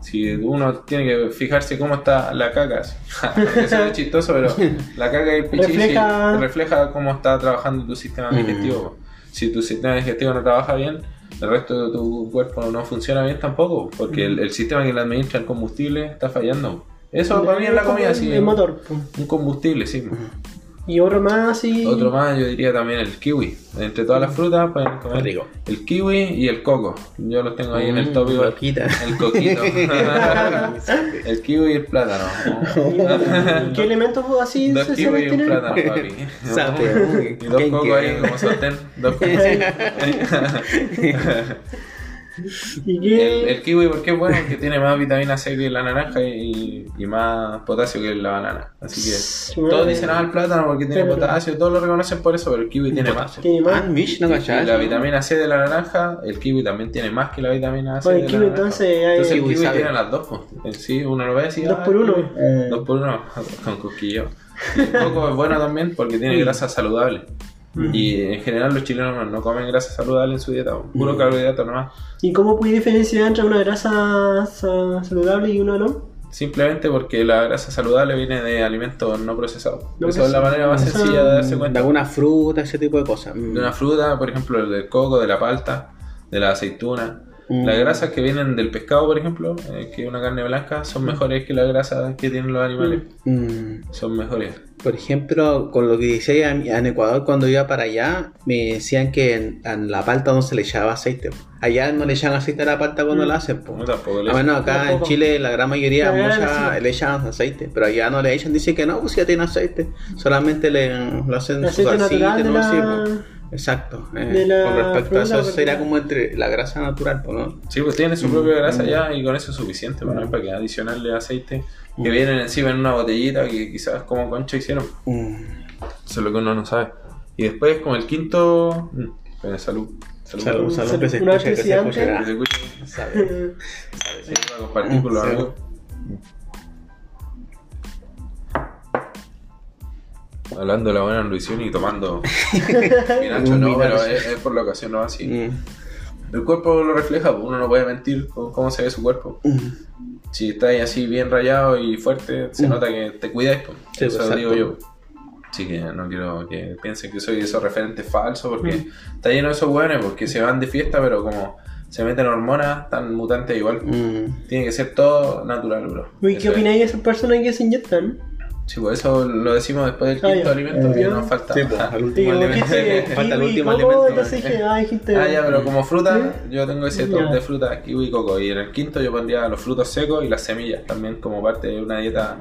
Si uno tiene que fijarse cómo está la caca, eso es chistoso, pero la caca y el pichichi Refleja- refleja... cómo está trabajando tu sistema Mm. digestivo. Si tu sistema digestivo no trabaja bien, el resto de tu cuerpo no funciona bien tampoco, porque el, el sistema que le administra el combustible está fallando. Eso para mí es la comida, El- sí. El motor. Un combustible, sí. Y otro más y. Otro más, yo diría también el kiwi. Entre todas las frutas pueden comer Rico. el kiwi y el coco. Yo los tengo ahí en el Mm, tópico. loquita. El coquito. el kiwi y el plátano. ¿Y ¿Qué elementos así Dos se kiwi y un plátano, papi. Y dos ¿quién cocos ahí como sostén. Dos cocos. ¿Y El, kiwi porque es bueno, porque tiene más vitamina C que la naranja y, y más potasio que la banana. Así que todos dicen ah el plátano porque tiene Pero- potasio, todos lo reconocen por eso, pero el kiwi tiene más. Tiene Ah, más. Mish, no Y cachai. la vitamina C de la naranja, el kiwi también tiene más que la vitamina C Bueno, de el la kiwi, naranja. entonces, hay- Entonces el Kiwi sabe. tiene las dos, pues. Sí, uno lo ve así. Dos ah, por uno. kiwi. Eh. Dos por uno, con cosquillo. Y el coco es bueno también porque tiene grasa saludable. Y en general los chilenos no, comen grasa saludable en su dieta, puro carbohidrato nomás. ¿Y cómo puedes diferenciar entre una grasa sa- saludable y una no? Simplemente porque la grasa saludable viene de alimentos no procesados. No Esa es la manera más Eso- sencilla de darse De cuenta. alguna fruta, ese tipo de cosas. Mm. De una fruta, por ejemplo, el del coco, de la palta, de la aceituna. Mm. Las grasas que vienen del pescado, por ejemplo, eh, que es una carne blanca, son mejores que las grasas que tienen los animales. Mm. Son mejores. Por ejemplo, con lo que decía en, en Ecuador cuando iba para allá, me decían que en, en la palta no se le echaba aceite. Allá no le echan aceite a la palta cuando la hacen. po. No, tampoco le Ah, bueno, acá en. Chile la gran mayoría mucha, sí. le echan aceite, pero allá no le echan, dice que no, pues ya tiene aceite, solamente le lo hacen su aceite salsita, natural ¿no? La, po. Exacto. eh, De la con respecto a eso, sería como entre la grasa natural, ¿no? Sí, pues tiene su propia grasa ya y con eso es suficiente, no hay para que adicionarle aceite que vienen encima en una botellita que quizás como concha hicieron. Mm. Eso es lo que uno no sabe. Y después, como el quinto. mm, eh, salud. Salud. Salud, salud, que se Una escuche, que se antioxidante. escuche. Que se escuche. Sabe. Sí, para compartir con los amigos. Hablando de la buena nutrición y tomando no, pero es, es por la ocasión, no así. Mm. El cuerpo lo refleja, pues, uno no puede mentir con cómo se ve su cuerpo. Mm. Si estás así bien rayado y fuerte, se Mm. nota que te cuidas, pues. Sí, eso exacto. digo yo. Así que no quiero que piensen que soy esos referentes falsos, porque está lleno de esos buenos, porque se van de fiesta, pero como se meten hormonas tan mutantes igual. Mm. Tiene que ser todo natural, bro. Eso ¿qué opináis de esas personas que se inyectan? Sí, pues eso lo decimos después del Ah, quinto ya. alimento, que Ya. nos falta. Sí, pues, al Sí, último como alimento. Falta el kiwi, último coco, alimento. dije, ah, dijiste... Ah, ya, pero como fruta, yo tengo ese top Ya. de fruta, kiwi y coco. Y en el quinto yo pondría los frutos secos y las semillas también como parte de una dieta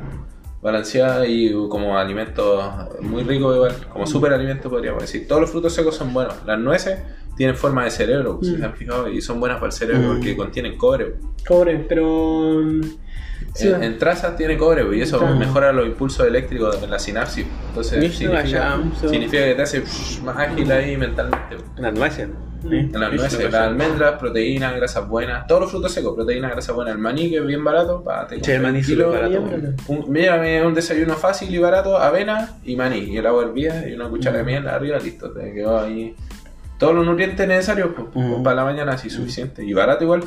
balanceada y como alimento muy rico igual, como superalimento podríamos decir. Todos los frutos secos son buenos. Las nueces tienen forma de cerebro, si Mm. se han fijado, y son buenas para el cerebro Mm. porque contienen cobre. Cobre, pero... sí, en, en trazas tiene cobre y eso Claro. mejora los impulsos eléctricos en la sinapsis. Entonces significa, sí. que te hace más ágil ahí mentalmente. Las nueces. Mm. ¿eh? Las nueces, las almendras, proteínas, grasas buenas, todos los frutos secos, proteínas, grasas buenas. El maní que es bien barato, para te Che, el maní sí kilo. es barato. Un, mira, un desayuno fácil y barato, avena y maní, y el agua hervida y una cuchara de miel arriba, listo, te quedó ahí todos los nutrientes necesarios pues, Mm. para la mañana, así suficiente. Y barato igual,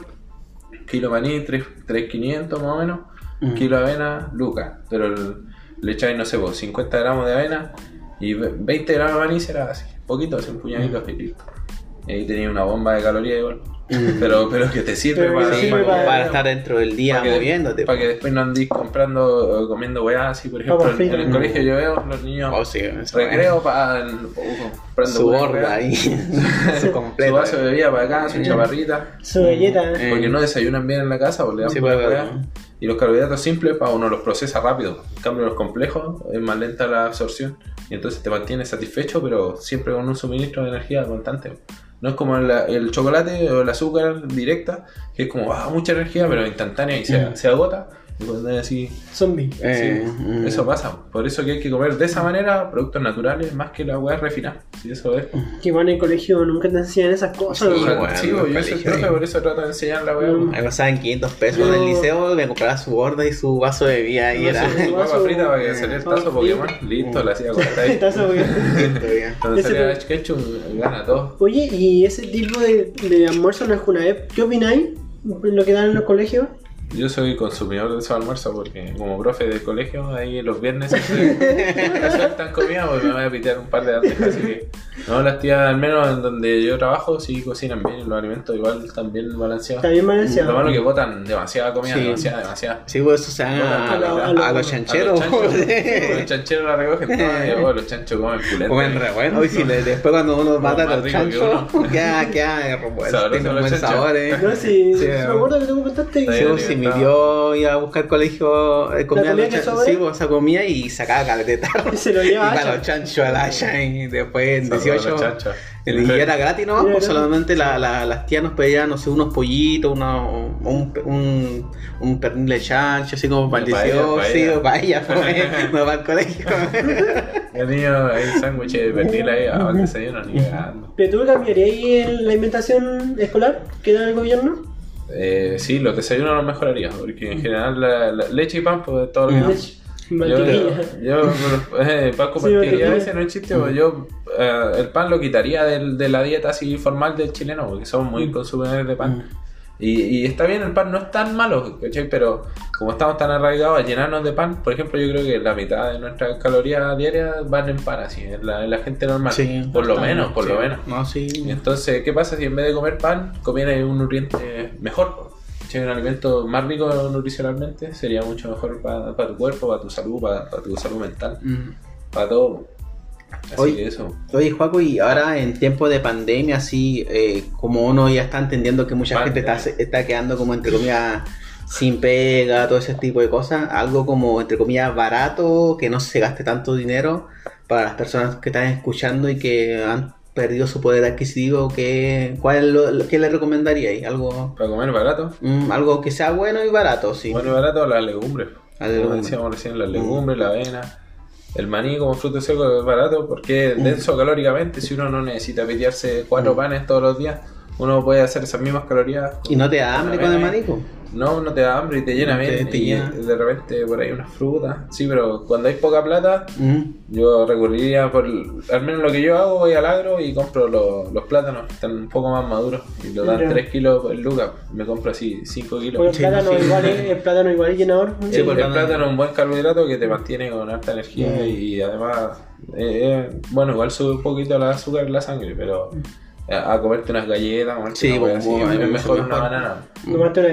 kilo maní, 3 3.500 más o menos, Mm. kilo de avena, lucas, pero el- le echáis, no sé, vos, 50 gramos de avena y ve- 20 gramos de maní será así, poquito, así un puñadito Mm. y listo. Y ahí tenía una bomba de calorías igual. Pero, pero que te sirve Pero que para, te Sí, sirve para- para estar dentro del día para que, moviéndote. para que después no andéis comprando o comiendo weá así, por ejemplo, en, en el colegio yo veo los niños Oh, sí, recreo para comprando Su weá. ahí. su su completo. vaso de bebida para acá, su chaparrita, Su galleta. Eh. porque no desayunan bien en la casa, porque le dan Sí, pues, weá. Y los carbohidratos simples, para uno los procesa rápido. En cambio, los complejos es más lenta la absorción. Y entonces te mantiene satisfecho, pero siempre con un suministro de energía constante. No es como el, el chocolate o el azúcar directa, que es como ah, mucha energía, pero instantánea y se, Mm. se agota. Y cuando es así, Zombie. Eh, sí, mm. eso pasa. Por eso que hay que comer de esa manera productos naturales más que la hueá refinada. Sí, eso es. Que van en el colegio nunca te enseñan esas cosas. Sí, bueno, sí, en yo el soy profe, por eso trato de enseñar la hueá. Mm. Ahí me pasaban 500 pesos en Yo- el liceo, me compraba su gorda y su vaso de bebida y No era. su papa frita para que saliera el papa tazo. Pokémon. Listo, la hacía cortar ahí. Tazo, ya. Cuando salía gana todo. Oye, ¿y ese tipo de, de almuerzo no es Junaep? ¿Qué opináis? ¿Lo que dan en los colegios? Yo soy consumidor de esos almuerzos porque como profe de colegio, ahí los viernes siempre me sueltan comida porque me voy a pitear un par de antes. Así que, no, las tías, al menos en donde yo trabajo, sí cocinan bien los alimentos igual están bien balanceados. Está bien balanceado. Lo malo es que botan demasiada comida, Sí. demasiada, demasiada. Sí, pues eso se van a, A lo- a a, lo- a los chancheros. A los chanchos, los chancheros la recogen toda y oh, los chanchos comen pulento. Comen re bueno. Y si le- después cuando uno mata a los chanchos, queda, queda Tiene un buen chanchos. sabor, eh. No, sí, Sí, sí, me eh. acuerdo que. Está Sí, tío iba a buscar colegio, eh, comía comida los sí, pues, esa comía y sacaba caleta. Y se lo y lleva a para los chanchos al Haya y después en Saludos a 18. los chanchos. El y era gratis, ¿no? Pues solamente la- la- las tías nos pedían, no sé, unos pollitos, una, un, un, un pernil de chancho, así como para el Paella, 18, sí, paella. o paella, pues, no para el colegio. El niño, hay sándwich de pernil ahí, ah, al desayuno, ni. ¿Pero tú cambiarías la alimentación escolar que da el gobierno? Eh, sí, los desayunos los mejoraría, porque en general la, la leche y pan, pues todo lo que Leche, Yo, yo, eh, pan con Sí, mantequilla, mantequilla. ese no es chiste, pues yo eh, el pan lo quitaría del- de la dieta así formal del chileno, porque somos muy consumidores de pan. Y, y está bien, el pan no es tan malo, ¿cachai? Pero como estamos tan arraigados a llenarnos de pan, por ejemplo, yo creo que la mitad de nuestras calorías diarias van en pan, así, en la, en la gente normal. Sí, por lo menos, por lo menos. No, Y sí. entonces, ¿qué pasa si en vez de comer pan, comieras un nutriente mejor? Un alimento más rico nutricionalmente sería mucho mejor para tu cuerpo, para tu salud, para, tu salud mental, Mm. para todo. Así Oye. eso. Oye, Juaco, y ahora en tiempo de pandemia, así eh, como uno ya está entendiendo que mucha gente está, Pandemia. está quedando como entre comillas sin pega, todo ese tipo de cosas, algo como entre comillas barato, que no se gaste tanto dinero para las personas que están escuchando y que han perdido su poder adquisitivo, ¿qué, cuál es lo, qué le recomendaría ahí? Algo, Para comer barato. mm, algo que sea bueno y barato, sí. Bueno y barato las legumbres. Las Como legumbres. decíamos recién, las legumbres, la avena. El maní como fruto seco es barato porque es denso calóricamente. Si uno no necesita pitearse cuatro panes todos los días, uno puede hacer esas mismas calorías. ¿Y no te da hambre con el avena. No, no te da hambre y te llena Te- bien. te y llena. de repente por ahí unas frutas. Sí, pero cuando hay poca plata, Mm. yo recurriría por. Al menos lo que yo hago, voy al agro y compro los, los plátanos, que están un poco más maduros. Y lo dan Ya. 3 kilos por lucas. Me compro así 5 kilos. Porque el Sí, plátano sí. igual es, el plátano igual es llenador. Sí, el, porque el no- plátano es un buen carbohidrato que te mantiene con alta energía Mm. y además, eh, eh, bueno, igual sube un poquito el azúcar en la sangre, pero a comerte unas galletas, comerte Sí, una pues, así, bueno, es mucho mejor una banana.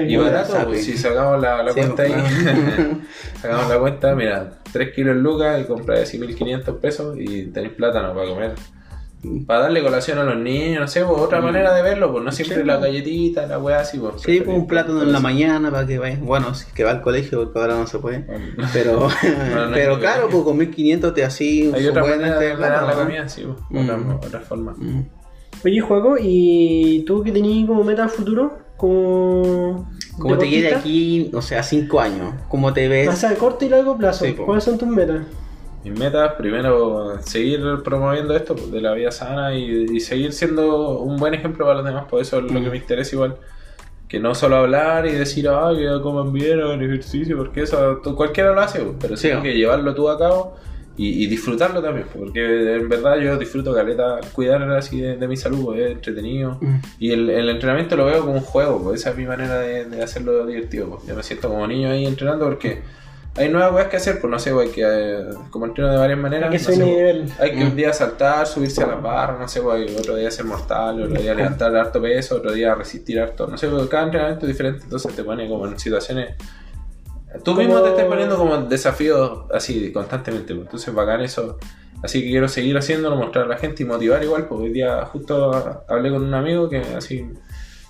Y barato, sabe. pues, si sacamos la, la Sí, cuenta ahí, pues. sacamos la cuenta, mira, 3 kilos en lucas y compras así 1500 pesos y tenéis plátano para comer. Para darle colación a los niños, no sé, pues, otra manera de verlo, pues no siempre Sí, la pues. galletita, la weá así, pues. Sí, con un plátano en la mañana para que vaya. Bueno, si es que va al colegio, porque ahora no se puede. Bueno. Pero, no pero claro, pues con 1500 te así un Hay otra manera de este ganar la plátano, ¿no? comida, sí, pues, Mm. otra, otra forma. Mm. Oye, juego, ¿y tú que tenías como meta futuro? Como. ¿Cómo te queda deportista? aquí, o sea, 5 años? ¿Cómo te ves? Más a corto y largo plazo. Sí. ¿Cuáles son tus metas? Mis metas, primero, seguir promoviendo esto pues, de la vida sana y, y seguir siendo un buen ejemplo para los demás, por eso es lo que me interesa igual. Que no solo hablar y decir, ah, que coman bien, hagan ejercicio, porque eso tú- cualquiera lo hace, pues, pero Sí, que llevarlo tú a cabo y, y disfrutarlo también, porque en verdad yo disfruto caleta, cuidar así de, de mi salud, pues, es entretenido. Mm. Y el, el entrenamiento lo veo como un juego, pues esa es mi manera de, de hacerlo divertido. Pues. Yo me siento como niño ahí entrenando porque hay nuevas cosas que hacer, pues no sé, hay que, eh, como entreno de varias maneras. Que no sé, pues, nivel. hay que Mm. un día saltar, subirse a las barras, no sé, otro día hacer mortal, otro día levantar harto peso, otro día resistir harto, no sé, pues, cada entrenamiento es diferente, entonces te pone como en situaciones... Tú mismo te estás poniendo como desafíos así constantemente, pues. entonces bacán eso. Así que quiero seguir haciéndolo, mostrar a la gente y motivar igual, porque hoy día justo hablé con un amigo que así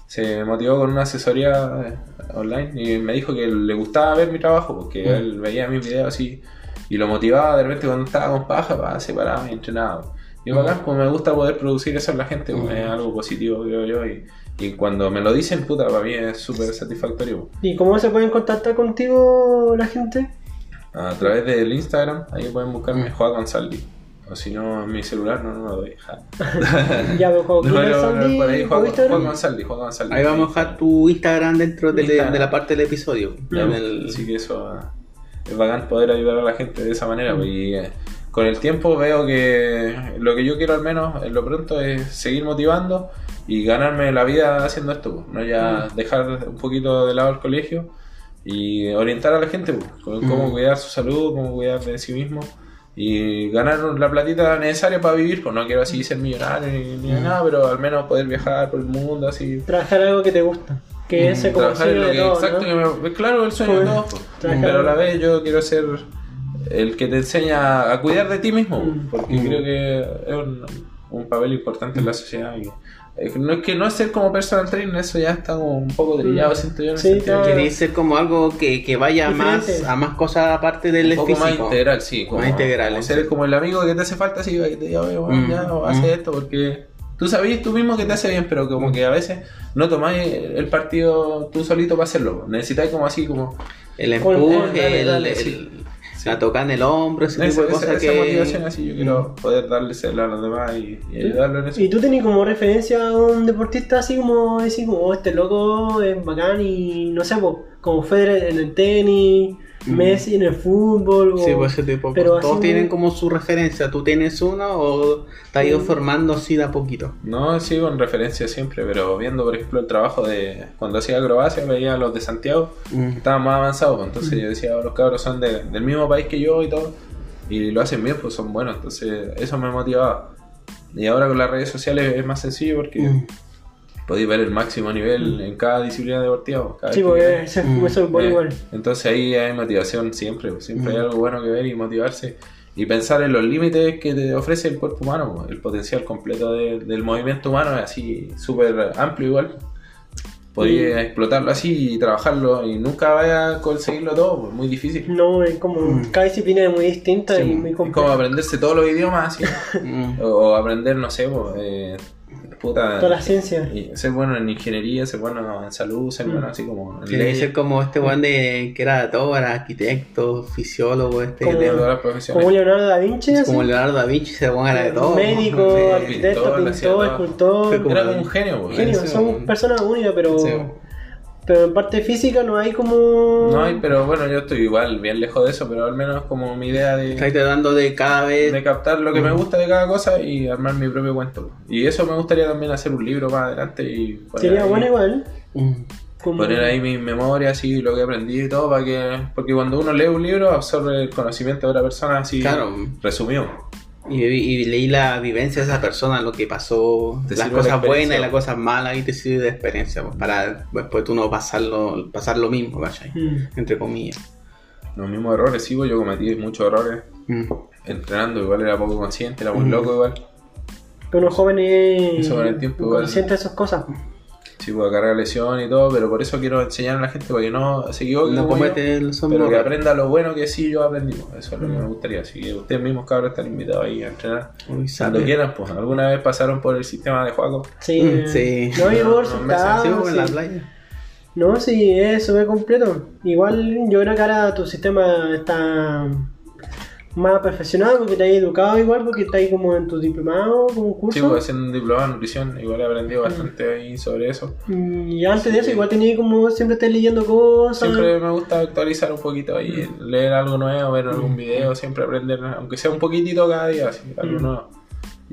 se motivó con una asesoría eh, online y me dijo que le gustaba ver mi trabajo, porque Mm. él veía mis videos así y lo motivaba de repente cuando estaba con paja, para se paraba y entrenaba. Y es bacán, pues me gusta poder producir eso en la gente, pues, Mm. es algo positivo, creo yo, y, y cuando me lo dicen, puta, para mí es súper satisfactorio. ¿Y cómo se pueden contactar contigo la gente? A través del Instagram, ahí pueden buscarme Mm. Juan González. O si no, en mi celular no, no lo doy. Ja. Ya, pues, como No, Sandy, por ahí Juan, Instagram. Juan González. Ahí vamos a dejar tu Instagram dentro de, Instagram. de la parte del episodio. Ya, En el- Así que eso ah, es bacán poder ayudar a la gente de esa manera. pues, Y eh, con el tiempo veo que lo que yo quiero al menos en lo pronto es seguir motivando y ganarme la vida haciendo esto. pues, No ya dejar un poquito de lado el colegio y orientar a la gente pues, con cómo Mm. cuidar su salud, cómo cuidar de sí mismo. Y ganar la platita necesaria para vivir, pues no quiero así ser millonario ni, ni Mm. nada, pero al menos poder viajar por el mundo así. Trabajar algo que te gusta. Que Mm, ese es como Trabajar lo que, todos, exacto, ¿no? que me- claro, el sueño de. Trabajar- Pero a la vez yo quiero ser el que te enseña a cuidar de ti mismo, porque creo que es un, un papel importante en la sociedad. y- no es que no es ser como personal trainer, eso ya está como un poco trillado, Mm. siento yo. En el Sí, claro. que Queréis ser como algo que, que vaya más a más cosas aparte del un poco físico. más integral, sí. Como, Más integral, como sí. ser como el amigo que te hace falta, así, que te diga, oye, bueno, Mm, ya, mm. hace esto, porque tú sabes tú mismo que te hace bien, pero como que a veces no tomáis el partido tú solito para hacerlo. Necesitáis como así, como El empuje, dale, el, dale, el- sí. la toca en el hombro, ese tipo Esa, de esa- cosas esa que... motivación así yo quiero poder darles a los demás y, y ayudarlo en eso. ¿Y tú tenés como referencia a un deportista así como decir como "Oh, este loco es bacán y no sé, como Federer en el tenis, Mm. Messi en el fútbol? o- Sí, pues ese tipo. Pero Todos tienen como- como su referencia. ¿Tú tienes uno o te has ido Mm. formando así de a poquito? No sigo en referencia siempre, pero viendo por ejemplo el trabajo de cuando hacía acrobacia, veía a los de Santiago, Mm. estaban más avanzados, pues, entonces yo decía, "Oh, los cabros son de- del mismo país que yo y todo, y lo hacen bien, pues son buenos, entonces eso me motivaba. Y ahora con las redes sociales es más sencillo porque Mm. Podéis ver el máximo nivel en cada disciplina deportiva. cada Sí, porque Mm. eso es Eh, igual. Entonces ahí hay motivación siempre, siempre Mm. hay algo bueno que ver y motivarse y pensar en los límites que te ofrece el cuerpo humano, el potencial completo de- del movimiento humano es así súper amplio igual. podías explotarlo así y trabajarlo y nunca vayas a conseguirlo todo, pues muy difícil. No, es como. Cada disciplina es muy distinta y muy Es como compleja. aprenderse todos los idiomas así. Mm. o, o aprender, no sé, pues, eh, puta, Toda la ciencia. y ser bueno en ingeniería, ser bueno en salud, ser bueno así como en Tiene que ser como este weón de que era todo, era arquitecto, fisiólogo, este Como- que todas tenía- las profesiones. Como Leonardo da Vinci, así. como Leonardo da Vinci, se weón era de todo. Médico, arquitecto, pintor, pintor, escultor. Era como un genio, pues. Genio, son personas únicas, pero. Sí. Pero en parte física no hay como. No hay, pero bueno, yo estoy igual, bien lejos de eso, pero al menos como mi idea de, Estáis tratando de cada vez. de captar lo que me gusta de cada cosa y armar mi propio cuento. Y eso me gustaría también hacer un libro más adelante y Sería ahí, bueno igual. Mm. Como... poner ahí mis memorias y lo que aprendí y todo para que porque cuando uno lee un libro absorbe el conocimiento de otra persona así Claro. resumido. Y, y leí la vivencia de esa persona, lo que pasó, Te las la cosas buenas y las cosas malas, y te sirve de experiencia, pues, para después tú no pasarlo, pasar lo mismo, ¿cachai? Mm. Entre comillas. Los mismos errores, sí, pues, yo cometí muchos errores Mm. entrenando, igual era poco consciente, era muy Mm. loco igual. Que uno joven es. Eso con el tiempo igual. consciente de esas cosas. Sí, puedo cargar lesión y todo, pero por eso quiero enseñar a la gente para que no se equivoque. No comete el pero que aprenda lo bueno que sí yo aprendí. Eso es lo que me gustaría. Así que ustedes mismos, cabros, están invitados ahí a entrenar. Uy, Cuando quieran, pues. ¿Alguna vez pasaron por el sistema de? Sí. Mm, sí. No, y por Sí, como en la sí. playa. No, sí, es súper completo. Igual yo creo que ahora tu sistema está más perfeccionado porque te has educado igual, porque está ahí como en tu diplomado, como un curso. Sí, pues haciendo un diplomado en nutrición. Igual he aprendido bastante ahí sobre eso. Y antes de eso, igual tenía como siempre estar leyendo cosas. Siempre me gusta actualizar un poquito ahí, leer algo nuevo, ver algún video, siempre aprender, aunque sea un poquitito cada día, así, algo Mm. nuevo.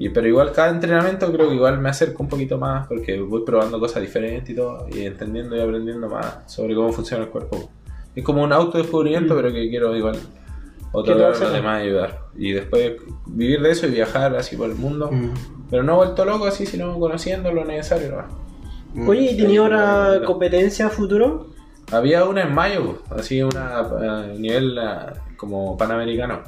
Y, pero igual cada entrenamiento creo que igual me acerco un poquito más porque voy probando cosas diferentes y todo, y entendiendo y aprendiendo más sobre cómo funciona el cuerpo. Es como un autodescubrimiento, Mm. pero que quiero igual otorgar a los demás y ayudar. Y después vivir de eso y viajar así por el mundo. Mm. Pero no vuelto loco así, sino conociendo lo necesario. ¿no? Mm. Oye, ¿y tenía ahora Mm. competencia a futuro? Había una en mayo, así una a nivel ah, como panamericano.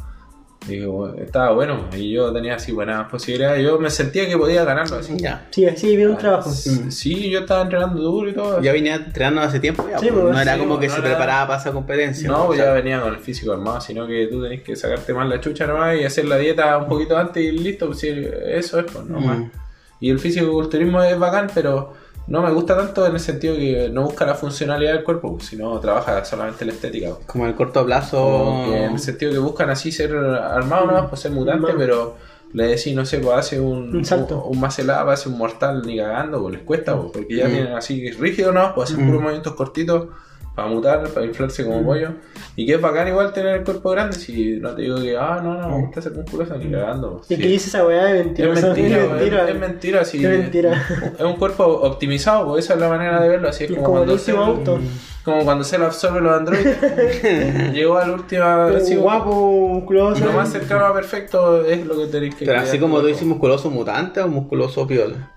Digo, estaba bueno y yo tenía así buenas posibilidades. Yo me sentía que podía ganarlo así. Ya. Sí, así viene un trabajo. Sí, yo estaba entrenando duro y todo. Ya venía entrenando hace tiempo ya, Sí, pues, pues, no era como que no se era- preparaba para esa competencia. No, pues, pues sea, ya venía con el físico armado, sino que tú tenés que sacarte más la chucha nomás y hacer la dieta un poquito antes y listo. Pues, sí, eso es, pues, no Mm. Y el físico-culturismo es bacán, pero no me gusta tanto en el sentido que no busca la funcionalidad del cuerpo, sino trabaja solamente la estética. pues. como el corto plazo. En el sentido que buscan así ser armados nomás, pues ser mutante, pero le decís, no sé, pues hace un, Un salto. un, un hace un mortal ni cagando, pues les cuesta, pues, porque ya Mm. tienen así rígido, ¿no? Pues hacen Mm. puros movimientos cortitos para mutar, para inflarse Mm. como pollo. Y que es bacán igual tener el cuerpo grande, si no te digo que, ah, no, no, Mm. me gusta ser musculoso ni cagando. pues, Y sí. que dice esa weá de mentira. Es mentira, es mentira. es mentira, sí. Es mentira. Es un cuerpo optimizado, pues esa es la manera de verlo, así es Es como, como el cuando último se- auto. como cuando se lo absorbe los androides. Llegó a la última Un versión. guapo, musculoso. Lo más cercano a perfecto es lo que tenéis que Pero así como tú dices musculoso mutante o musculoso piola.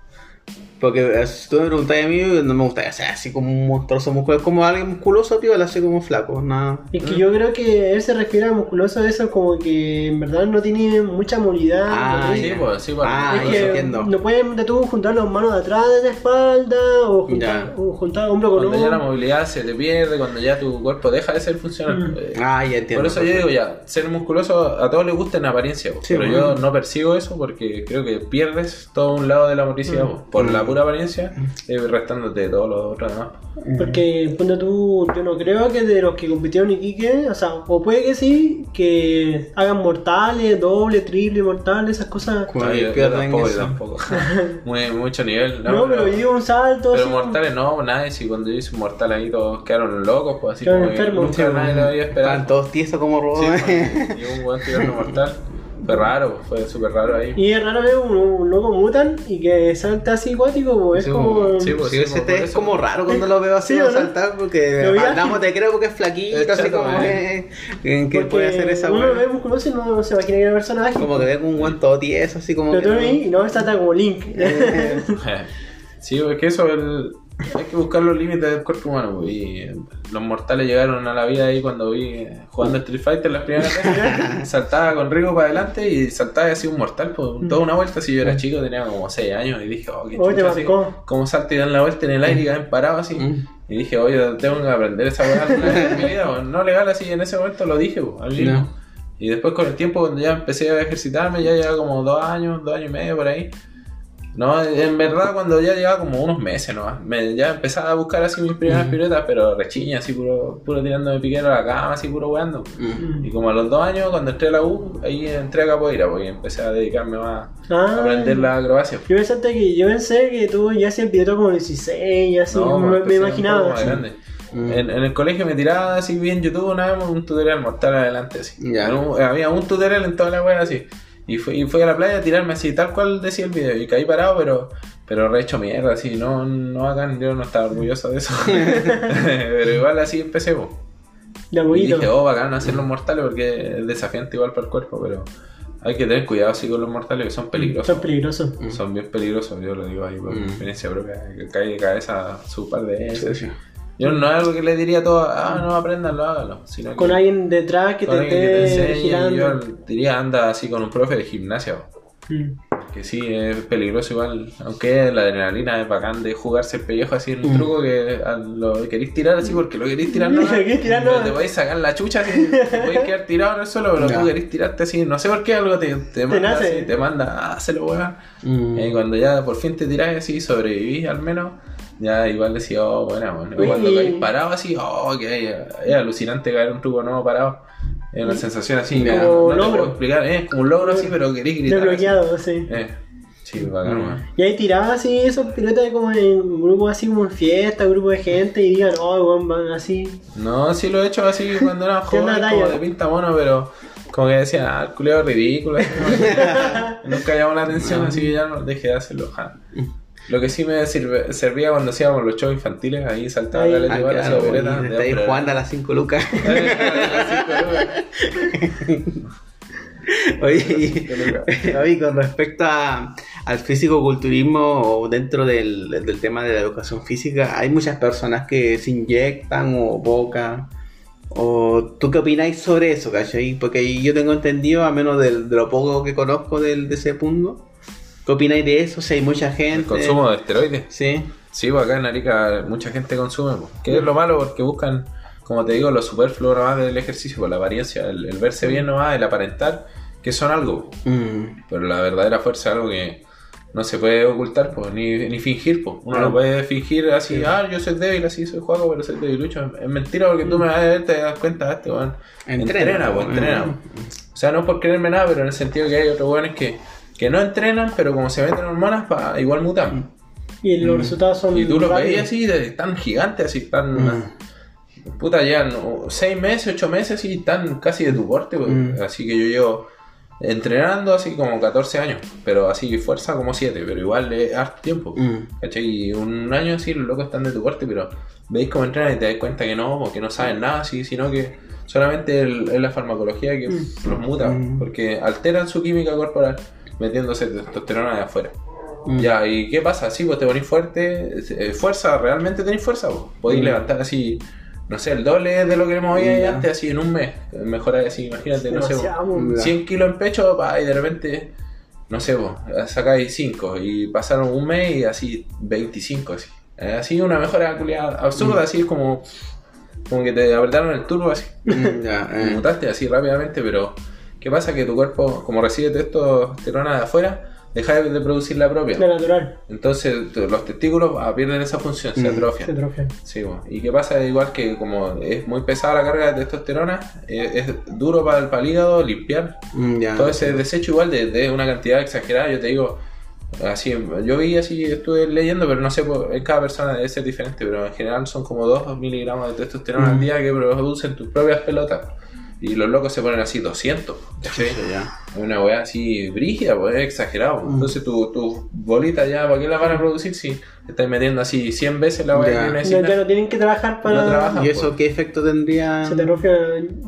Porque eh, si tú me preguntas a mí, no me gustaría ser así como un monstruoso musculoso, como alguien musculoso piola, así como flaco, nada. Es que yo creo que él se refiere a musculoso eso como que en verdad no tiene mucha movilidad. Ah, ¿no? Sí, pues, sí, pues. Ah, es que entiendo. no pueden de tú juntar las manos de atrás de la espalda o juntar, o juntar hombro con Cuando ya la hombro. movilidad se te pierde, cuando ya tu cuerpo deja de ser funcional. Mm. eh, Ah, ya entiendo. Por eso yo digo ya, ser musculoso a todos les gusta en apariencia, pues, Sí, pero bueno. yo no percibo eso porque creo que pierdes todo un lado de la motricidad Mm. pues, por Mm. la pura apariencia, eh, restándote todo lo otro demás. Porque ponte tú, yo no creo que de los que compitieron Iquique, o sea, o puede que sí, que hagan mortales, doble, triple, mortales, esas cosas. Yo, tampoco, yo eso. tampoco. Muy, mucho nivel. No, No, pero yo un salto Pero así. mortales no, nadie, si cuando yo hice un mortal ahí todos quedaron locos, pues así Quedaron como que enfermos. nunca nadie lo había esperado. Estaban todos tiesos como Sí, robots. pues, y un buen tirando mortal. Fue raro, fue súper raro ahí. Y es raro ver un, un loco mutan y que salta así acuático, pues, es Sí, como. sí, pues, Sí, ese te- es como raro cuando lo veo así Sí, va a ¿o no? saltar porque ágil. te creo porque es flaquito, Es así chato, como eh. que, que- puede hacer esa Uno lo ve musculoso y no se imagina que era personaje. Como que ve con un guante todo tieso, así como Pero que tú lo no- vi y no salta como Link. Eh, Sí, es que eso, el, hay que buscar los límites del cuerpo humano. pues, Y los mortales llegaron a la vida ahí cuando vi jugando Street Fighter las primeras veces. saltaba con Rigo para adelante y saltaba así un mortal. Pues, toda una vuelta. Si yo era chico, tenía como 6 años y dije, oh, qué chucha, así, como salta y dan la vuelta en el aire y caen parados así. Mm. Y dije, oye, tengo que aprender esa weá en mi vida. pues. No legal así, en ese momento lo dije, pues, al. No. Y después con el tiempo, cuando ya empecé a ejercitarme, ya llevaba como dos años, dos años y medio por ahí. No, en verdad cuando ya llevaba como unos meses nomás, me, ya empezaba a buscar así mis primeras piruetas, pero rechiña, así puro, puro tirándome piquero a la cama, así puro weando. Y como a los dos años, cuando entré a la U, ahí entré a capoeira, porque empecé a dedicarme más a Ah. aprender la acrobacia. Yo pensaste que yo pensé que tú ya hacías piloto como 16 y así, No, me, pues, me imaginaba. más grande. Mm. En, en el colegio me tiraba así bien YouTube una vez un tutorial mortal adelante así. Ya. En un- había un tutorial en toda la web así. Y fui, y fui a la playa a tirarme así, tal cual decía el video. Y caí parado, pero, pero re hecho mierda, así. No, no hagan, yo no estaba orgulloso de eso. pero igual así empecé, Y dije, oh, bacán hacer los mortales porque es desafiante igual para el cuerpo, pero hay que tener cuidado así con los mortales que son peligrosos. Son peligrosos. Son bien peligrosos, yo lo digo ahí por Mm. experiencia propia, que cae de cabeza su par de veces. Sí, sí. Yo no es algo que le diría a todos, ah, no aprendanlo, hágalo. Sino que Con alguien detrás que con te alguien que te esté yo diría anda así con un profe de gimnasia. Mm. Que sí, es peligroso igual. Aunque la adrenalina es bacán de jugarse el pellejo así en un Mm. truco que a- lo queréis tirar así porque lo queréis tirar no. Lo queréis tirar, no. Pero Te podéis sacar la chucha así, te podéis quedar tirado en el suelo, pero Ya. tú queréis tirarte así. No sé por qué algo te, te manda nace. así, te manda, ah, hazlo weón. Mm. Y cuando ya por fin te tirás así, sobrevivís al menos, ya igual decís, oh, buena, bueno. Cuando caís parado así, oh, que es, alucinante caer un truco nuevo parado. Es una sensación así, Ya. no, no te logro. puedo explicar, es como un logro así, pero querés gritar. Desbloqueado, sí. Eh, sí, bacán, Mm. Y ahí tiraba así esos pilotos como en grupos así como en fiesta, grupo de gente y digan, oh, weón, van así. No, sí lo he hecho así cuando era ¿Qué onda, joven, como de pinta mono, pero como que decían, ah, el culiao es ridículo. así, ¿no? Nunca llamó la atención, así que ya no dejé de hacerlo. ja. Lo que sí me sirve- servía cuando hacíamos los shows infantiles, ahí saltaba Ahí. caleta Ah, igual, claro, opereta, y de está ahí jugando a las 5 lucas. Cinco Oye, oye, con respecto a- al físico-culturismo o dentro del, del tema de la educación física, hay muchas personas que se inyectan o boca. ¿O tú qué opináis sobre eso, cachai? Porque yo tengo entendido, a menos del- de, lo poco que conozco del, de ese punto, ¿qué opináis de eso? Si hay mucha gente. El consumo de esteroides. Sí. Sí, pues acá en Arica mucha gente consume, pues. que es lo malo porque buscan, como te digo, lo superfluo nomás del ejercicio, por la apariencia, el, el verse bien nomás, el aparentar, que son algo. pues. Mm, Pero la verdadera fuerza es algo que no se puede ocultar, pues, ni, ni fingir, pues. Uno no puede fingir así, ah, yo soy débil, así soy juego, pero soy debilucho. Es mentira porque tú me vas a ver, te das cuenta, este weón. Entrena, Entrena, pues, pues, entrena. mm. O sea, no por creerme nada, pero en el sentido que hay otros weones que, que no entrenan, pero como se meten hormonas, pa, igual mutan. Y los resultados son. Y tú los veías así, tan gigantes, así, tan. Mm. Puta, ya no, seis meses, ocho meses, así, tan casi de tu porte. pues. Mm. Así que yo llevo entrenando así como 14 años, pero así fuerza como 7, pero igual es harto tiempo. Mm. ¿Cachai? Y un año así los locos están de tu porte, pero veis cómo entrenan y te das cuenta que no, porque no saben nada, así, sino que solamente es la farmacología que los muta, Mm. porque alteran su química corporal metiéndose testosterona de afuera. Mm. Ya, ¿y qué pasa? Sí, pues te ponís fuerte, eh, fuerza, realmente tenéis fuerza, pues. podéis Mm. levantar así, no sé, el doble de lo que movía Ya. antes, así en un mes. Mejorar así, imagínate, no sé. Ya. 100 kilos en pecho, pa, y de repente, no sé, vos, sacáis 5 y pasaron un mes y así 25, así. Eh, Así una mejora absurda, así es como, como que te apretaron el turbo así. Mm, ya, Y eh. mutaste así rápidamente, pero ¿qué pasa? Que tu cuerpo, como recibe testosterona de afuera, deja de producir la propia. De natural. Entonces los testículos ah, pierden esa función, se Mm. atrofian. Se atrofian. Sí, bueno. ¿Y qué pasa? Igual que como es muy pesada la carga de testosterona, eh, es, duro para el, para el hígado limpiar Mm, ya. todo ese desecho igual de, de una cantidad exagerada. Yo te digo, así, yo vi así, estuve leyendo, pero no sé, por- en cada persona debe ser diferente, pero en general son como 2 miligramos de testosterona al Mm. día que producen tus propias pelotas. Y los locos se ponen así 200. ¿cachai? Sí. Es una weá así brígida, pues es exagerado. Mm. Entonces tu, tu bolita ya, ¿para qué la van a producir si estáis metiendo así 100 veces la weá Ya. Ya, ya no tienen que trabajar para. No trabajan. ¿Y eso qué efecto tendría? Se te rompe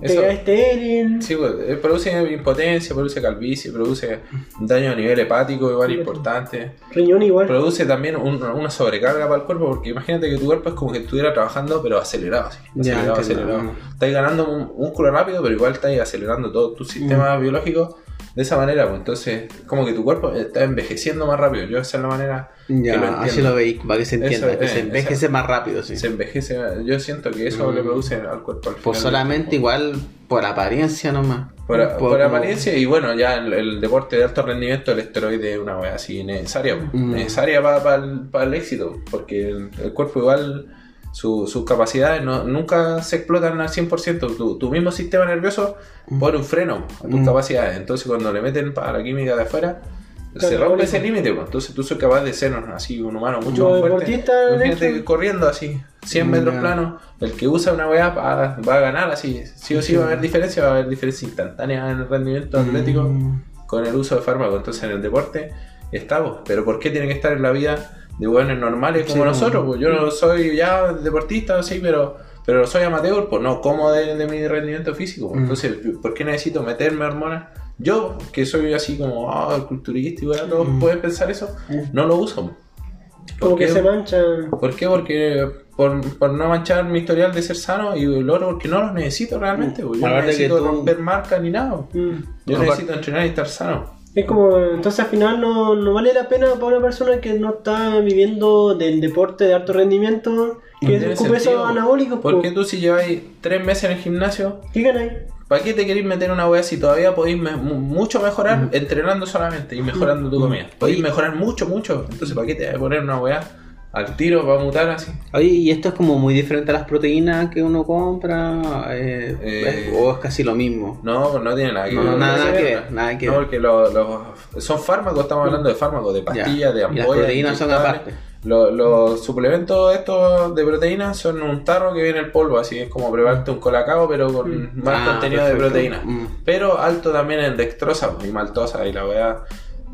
te Eso. queda estéril. Sí, pues, eh, produce impotencia, produce calvicie, produce daño a nivel hepático igual Sí, importante. Riñón igual. Produce también un- una sobrecarga para el cuerpo porque imagínate que tu cuerpo es como que estuviera trabajando pero acelerado, así, acelerado, acelerado. Estáis ganando un músculo rápido pero igual estáis acelerando todo tu sistema biológico de esa manera, pues entonces como que tu cuerpo está envejeciendo más rápido. Yo esa es la manera que lo Ya, entiendo. así lo veis, para que se entienda, Eso, que eh, se envejece exacto. más rápido, sí. Se envejece, yo siento que eso Mm. le produce al cuerpo al final. Pues solamente igual por apariencia nomás. Por, por apariencia y bueno, ya el, el deporte de alto rendimiento, el esteroide es una wea así necesaria, po. Mm. necesaria para el, pa el éxito, porque el, el cuerpo igual, su- sus capacidades no, nunca se explotan al 100%, tu, tu mismo sistema nervioso pone un freno a tus Mm. capacidades, entonces cuando le meten para la química de afuera, se rompe ese límite, entonces tú sos capaz de ser así un humano mucho más fuerte. Imagínate corriendo así, 100 metros Ya. planos, el que usa una weá va, va a ganar así, sí o sí va a haber diferencia, va a haber diferencia instantánea en el rendimiento atlético Mm. con el uso de fármacos. Entonces en el deporte estamos, pero ¿por qué tiene que estar en la vida de buenos normales como Sí, nosotros? Pues yo no soy ya deportista, sí, pero, pero soy amateur, pues no como de, de mi rendimiento físico. Mm. Entonces, ¿por qué necesito meterme hormonas? Yo, que soy así como ah, culturista y bueno, todos Mm. pueden pensar eso, no lo uso. Como ¿Por que qué? se manchan. ¿Por qué? Porque por, por no manchar mi historial de ser sano y el otro porque no los necesito realmente. pues. Yo no necesito tú- romper marcas ni nada. Mm. Yo necesito entrenar y estar sano. Es como, entonces al final no, no vale la pena para una persona que no está viviendo del deporte de alto rendimiento que Tiene ocupe esos anabólicos. ¿Por po. tú si lleváis tres meses en el gimnasio, ¿Qué ganáis? ¿para qué te queréis meter una wea si todavía podéis me- mucho mejorar entrenando solamente y mejorando tu comida? Podéis mejorar mucho, mucho. Entonces, ¿para qué te vas a poner una wea al tiro para mutar así? Oye, y esto es como muy diferente a las proteínas que uno compra, eh, Eh, o es casi lo mismo. No, no tiene nada que No, ver. nada, que ver, nada que No, ver. porque los, los- son fármacos, estamos hablando de fármacos, de pastillas, de Y ampollas. las proteínas son aparte. Los, los suplementos estos de proteínas son un tarro que viene el polvo, así es como prepararte un colacao, pero con más Ah, contenido perfecto. de proteína. Mm. Pero alto también en dextrosa y maltosa, y la weá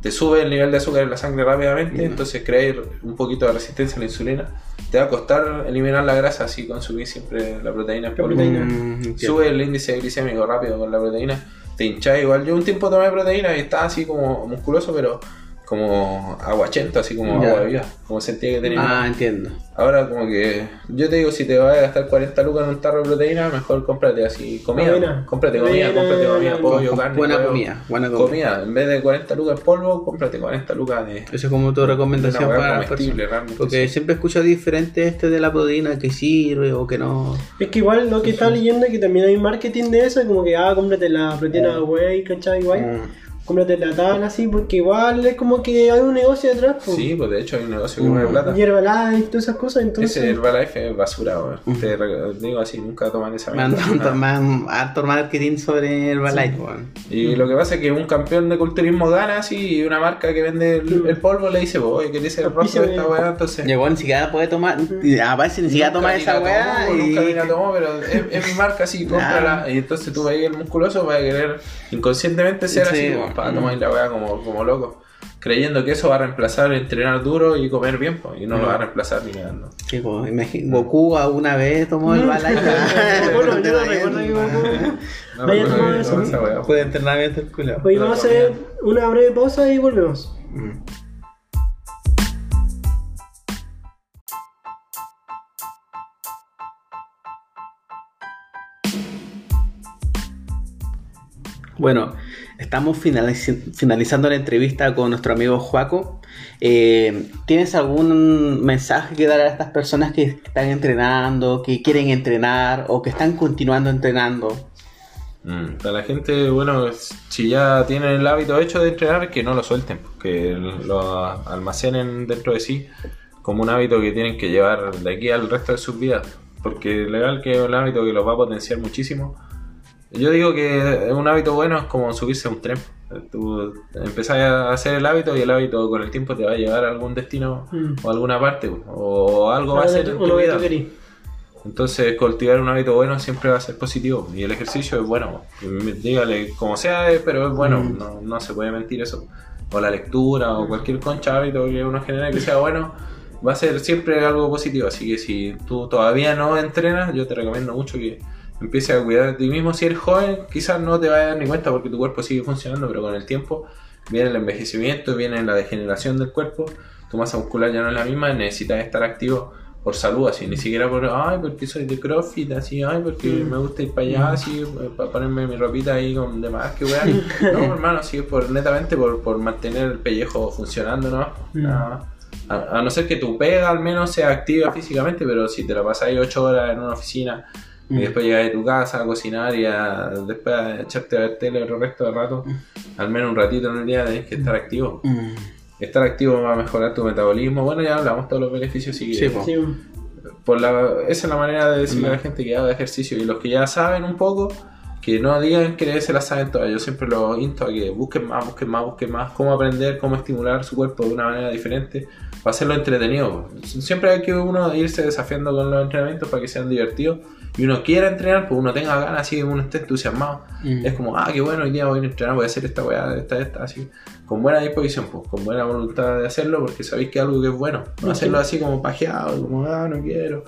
te sube el nivel de azúcar en la sangre rápidamente, entonces crear un poquito de resistencia a la insulina. Te va a costar eliminar la grasa si consumís siempre la proteína proteína. Mm. Sube el índice glicémico rápido con la proteína. Te hinchás igual. Yo un tiempo tomé proteína y estaba así como musculoso, pero como aguachento, así como Ya. agua de vida. Como sentía que tenía. Ah, entiendo. Ahora como que yo te digo, si te vas a gastar 40 lucas en un tarro de proteína, mejor cómprate así comida. Cómprate comida, cómprate comida, pollo, carne. buena huevo. comida, buena comida. Comida. En vez de 40 lucas en polvo, cómprate 40 lucas de... Eso es como tu recomendación para las comestible, personas. realmente, Porque sí. siempre escucho diferente este de la proteína que sirve o que no. Es que igual lo que estaba leyendo es que también hay marketing de eso, como que, ah, cómprate la proteína whey, ¿cachai? Igual. Mm. Cómprate la tal así, porque igual es como que hay un negocio detrás. po. Sí, pues de hecho hay un negocio que Mm. mueve plata. Hierba Life, todas esas cosas, entonces. Ese Herbalife es basura, weón. Te re- digo así, nunca toman esa Me han mierda. dado más harto marketing sobre Herbalife, weón. Y lo que pasa es que un campeón de culturismo gana así y una marca que vende el, el polvo le dice, oye, ¿qué dice el rostro de esta weá? Entonces. Llegó ni siquiera puede tomar. y Aparece ni siquiera toma esa weá. tomó, y- Nunca ni la tomó, pero es, es mi marca así, cómprala. Y entonces tú vas el musculoso para querer inconscientemente ser Sí, así, bueno. para tomar la weá como, como loco. Creyendo que eso va a reemplazar entrenar duro y comer bien, pues, y no lo va a reemplazar ni mirando. Sí, pues, imagi- Goku alguna vez tomó el Herbalife. bueno, yo no recuerdo que Goku- No, Vaya no, eso. esa weá. Fue de entrenamiento el culo. Oye, vamos a hacer una breve pausa y volvemos. Mm. Bueno, estamos finalizando la entrevista con nuestro amigo Juaco. Eh, ¿Tienes algún mensaje que dar a estas personas que están entrenando, que quieren entrenar o que están continuando entrenando? Mm, Para la gente, bueno, si ya tienen el hábito hecho de entrenar, que no lo suelten, que lo almacenen dentro de sí como un hábito que tienen que llevar de aquí al resto de sus vidas. Porque legal que es un hábito que los va a potenciar muchísimo. Yo digo que un hábito bueno es como subirse a un tren. Tú empezás a hacer el hábito y el hábito con el tiempo te va a llevar a algún destino Mm. o a alguna parte o algo va a ser en tu vida. Entonces, cultivar un hábito bueno siempre va a ser positivo. Y el ejercicio es bueno. Dígale como sea, eh, pero es bueno. Mm. No, no se puede mentir eso. O la lectura, o cualquier concha hábito que uno genera que sea bueno, va a ser siempre algo positivo. Así que si tú todavía no entrenas, yo te recomiendo mucho que empieces a cuidar de ti mismo. Si eres joven, quizás no te vayas a dar ni cuenta porque tu cuerpo sigue funcionando, pero con el tiempo viene el envejecimiento, viene la degeneración del cuerpo. Tu masa muscular ya no es la misma, necesitas estar activo por salud, así, ni siquiera por, ay, porque soy de CrossFit, así, ay, porque Mm. me gusta ir para allá, así, para ponerme mi ropita ahí con demás, que weón. No, hermano, sí, es por, netamente por, por mantener el pellejo funcionando, ¿no? Mm. A, a no ser que tu pega al menos sea activa físicamente, pero si te la pasas ahí 8 horas en una oficina y Mm. después llegas a tu casa a cocinar y a, después a echarte a ver tele el resto del rato, al menos un ratito en el día tenés que estar activo. Mm. Estar activo va a mejorar tu metabolismo. Bueno, ya hablamos todos los beneficios, sí, Sí, po. Sí, por la, esa es la manera de decirle a la Mm. gente que haga ejercicio. Y los que ya saben un poco, que no digan que se la saben todas. Yo siempre los insto a que busquen más, busquen más, busquen más cómo aprender, cómo estimular su cuerpo de una manera diferente para hacerlo entretenido. Siempre hay que uno irse desafiando con los entrenamientos para que sean divertidos y uno quiera entrenar, pues uno tenga ganas, así uno esté entusiasmado. Mm. Es como, ah, qué bueno, hoy día voy a entrenar, voy a hacer esta weá, esta, esta, así. Con buena disposición, pues, con buena voluntad de hacerlo, porque sabéis que es algo que es bueno. No hacerlo así como pajeado, como, ah, no quiero.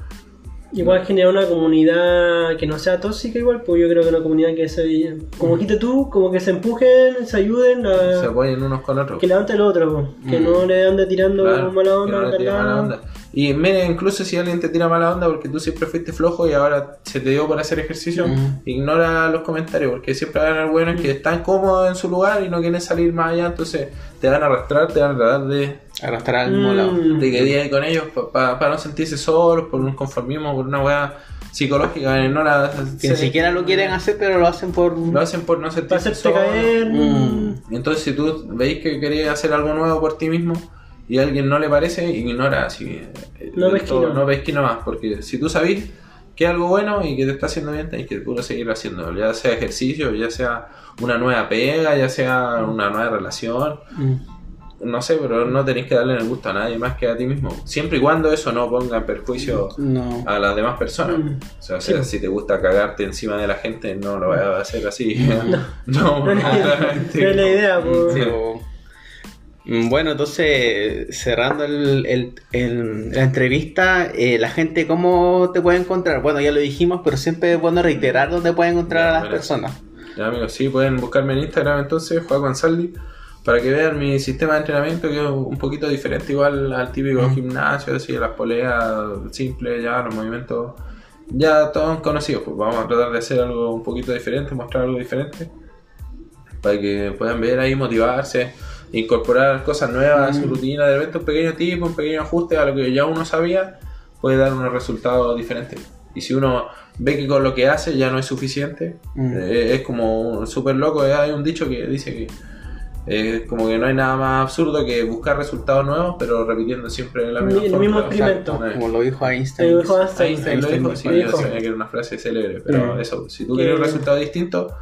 Igual generar una comunidad que no sea tóxica igual, pues yo creo que una comunidad que se como quita tú, como que se empujen, se ayuden a Se apoyen unos con otros. que levante el otro, pues. que Mm. no le ande tirando Claro, mala que onda, no le mala onda. Y mire, incluso si alguien te tira mala onda porque tú siempre fuiste flojo y ahora se te dio por hacer ejercicio, Mm. ignora los comentarios porque siempre van a haber buenos que están cómodos en su lugar y no quieren salir más allá, entonces te van a arrastrar, te van a tratar de, Arrastrar al mismo lado. Mm. de que día ahí con ellos para no sentirse solos, por un conformismo, por una weá psicológica, eh, no la, Que ni siquiera lo quieren hacer, pero lo hacen por. lo hacen por no sentirse solos. caer. Mm. Entonces, si tú veis que queréis hacer algo nuevo por ti mismo y a alguien no le parece, ignora así. eh, No ves que todo, no. no ves que no más, porque si tú sabes que es algo bueno y que te está haciendo bien, tenés que puro seguir haciendo, ya sea ejercicio, ya sea una nueva pega, ya sea una nueva relación, Mm. no sé, pero no tenéis que darle el gusto a nadie más que a ti mismo, siempre y cuando eso no ponga en perjuicio No. a las demás personas. Mm. O sea, Sí. si te gusta cagarte encima de la gente, no lo vayas a hacer así. No No, la- claramente. no es la idea, pues. Sí. Mm, Bueno, entonces, cerrando el- el- el- la entrevista, eh, la gente, ¿cómo te puede encontrar? Bueno, ya lo dijimos, pero siempre es bueno reiterar dónde pueden encontrar Ya, a las personas. Ya amigos, sí, pueden buscarme en Instagram entonces, Juan Saldi, para que vean mi sistema de entrenamiento que es un poquito diferente igual al típico Mm. gimnasio, así, las poleas simples, ya los movimientos ya todos conocidos, pues vamos a tratar de hacer algo un poquito diferente, mostrar algo diferente, para que puedan ver ahí, motivarse, incorporar cosas nuevas a su Mm. rutina, de repente un pequeño tip, un pequeño ajuste a lo que ya uno sabía, puede dar unos resultados diferentes. Y si uno ve que con lo que hace ya no es suficiente, Mm. eh, es como súper loco. eh, Hay un dicho que dice que es como que no hay nada más absurdo que buscar resultados nuevos, pero repitiendo siempre la misma El mismo experimento. Exacto, eh. Como lo dijo Einstein. Lo dijo Einstein. Einstein lo dijo, sí, Lo yo dijo. sabía que era una frase célebre, pero Mm. eso, si tú quieres un resultado distinto,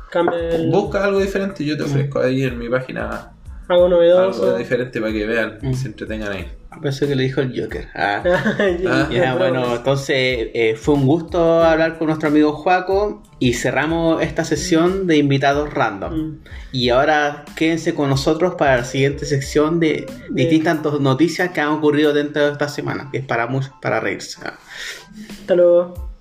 el- busca algo diferente y yo te Mm. ofrezco ahí en mi página algo novedoso. algo diferente para que vean y Mm. se entretengan ahí. Pensé que lo dijo el Joker. Ah. Ah, Ya, bueno, entonces eh, fue un gusto hablar con nuestro amigo Juaco y cerramos esta sesión de invitados random. Mm. Y ahora quédense con nosotros para la siguiente sección de distintas noticias que han ocurrido dentro de esta semana, que es para muchos, para reírse. Hasta luego.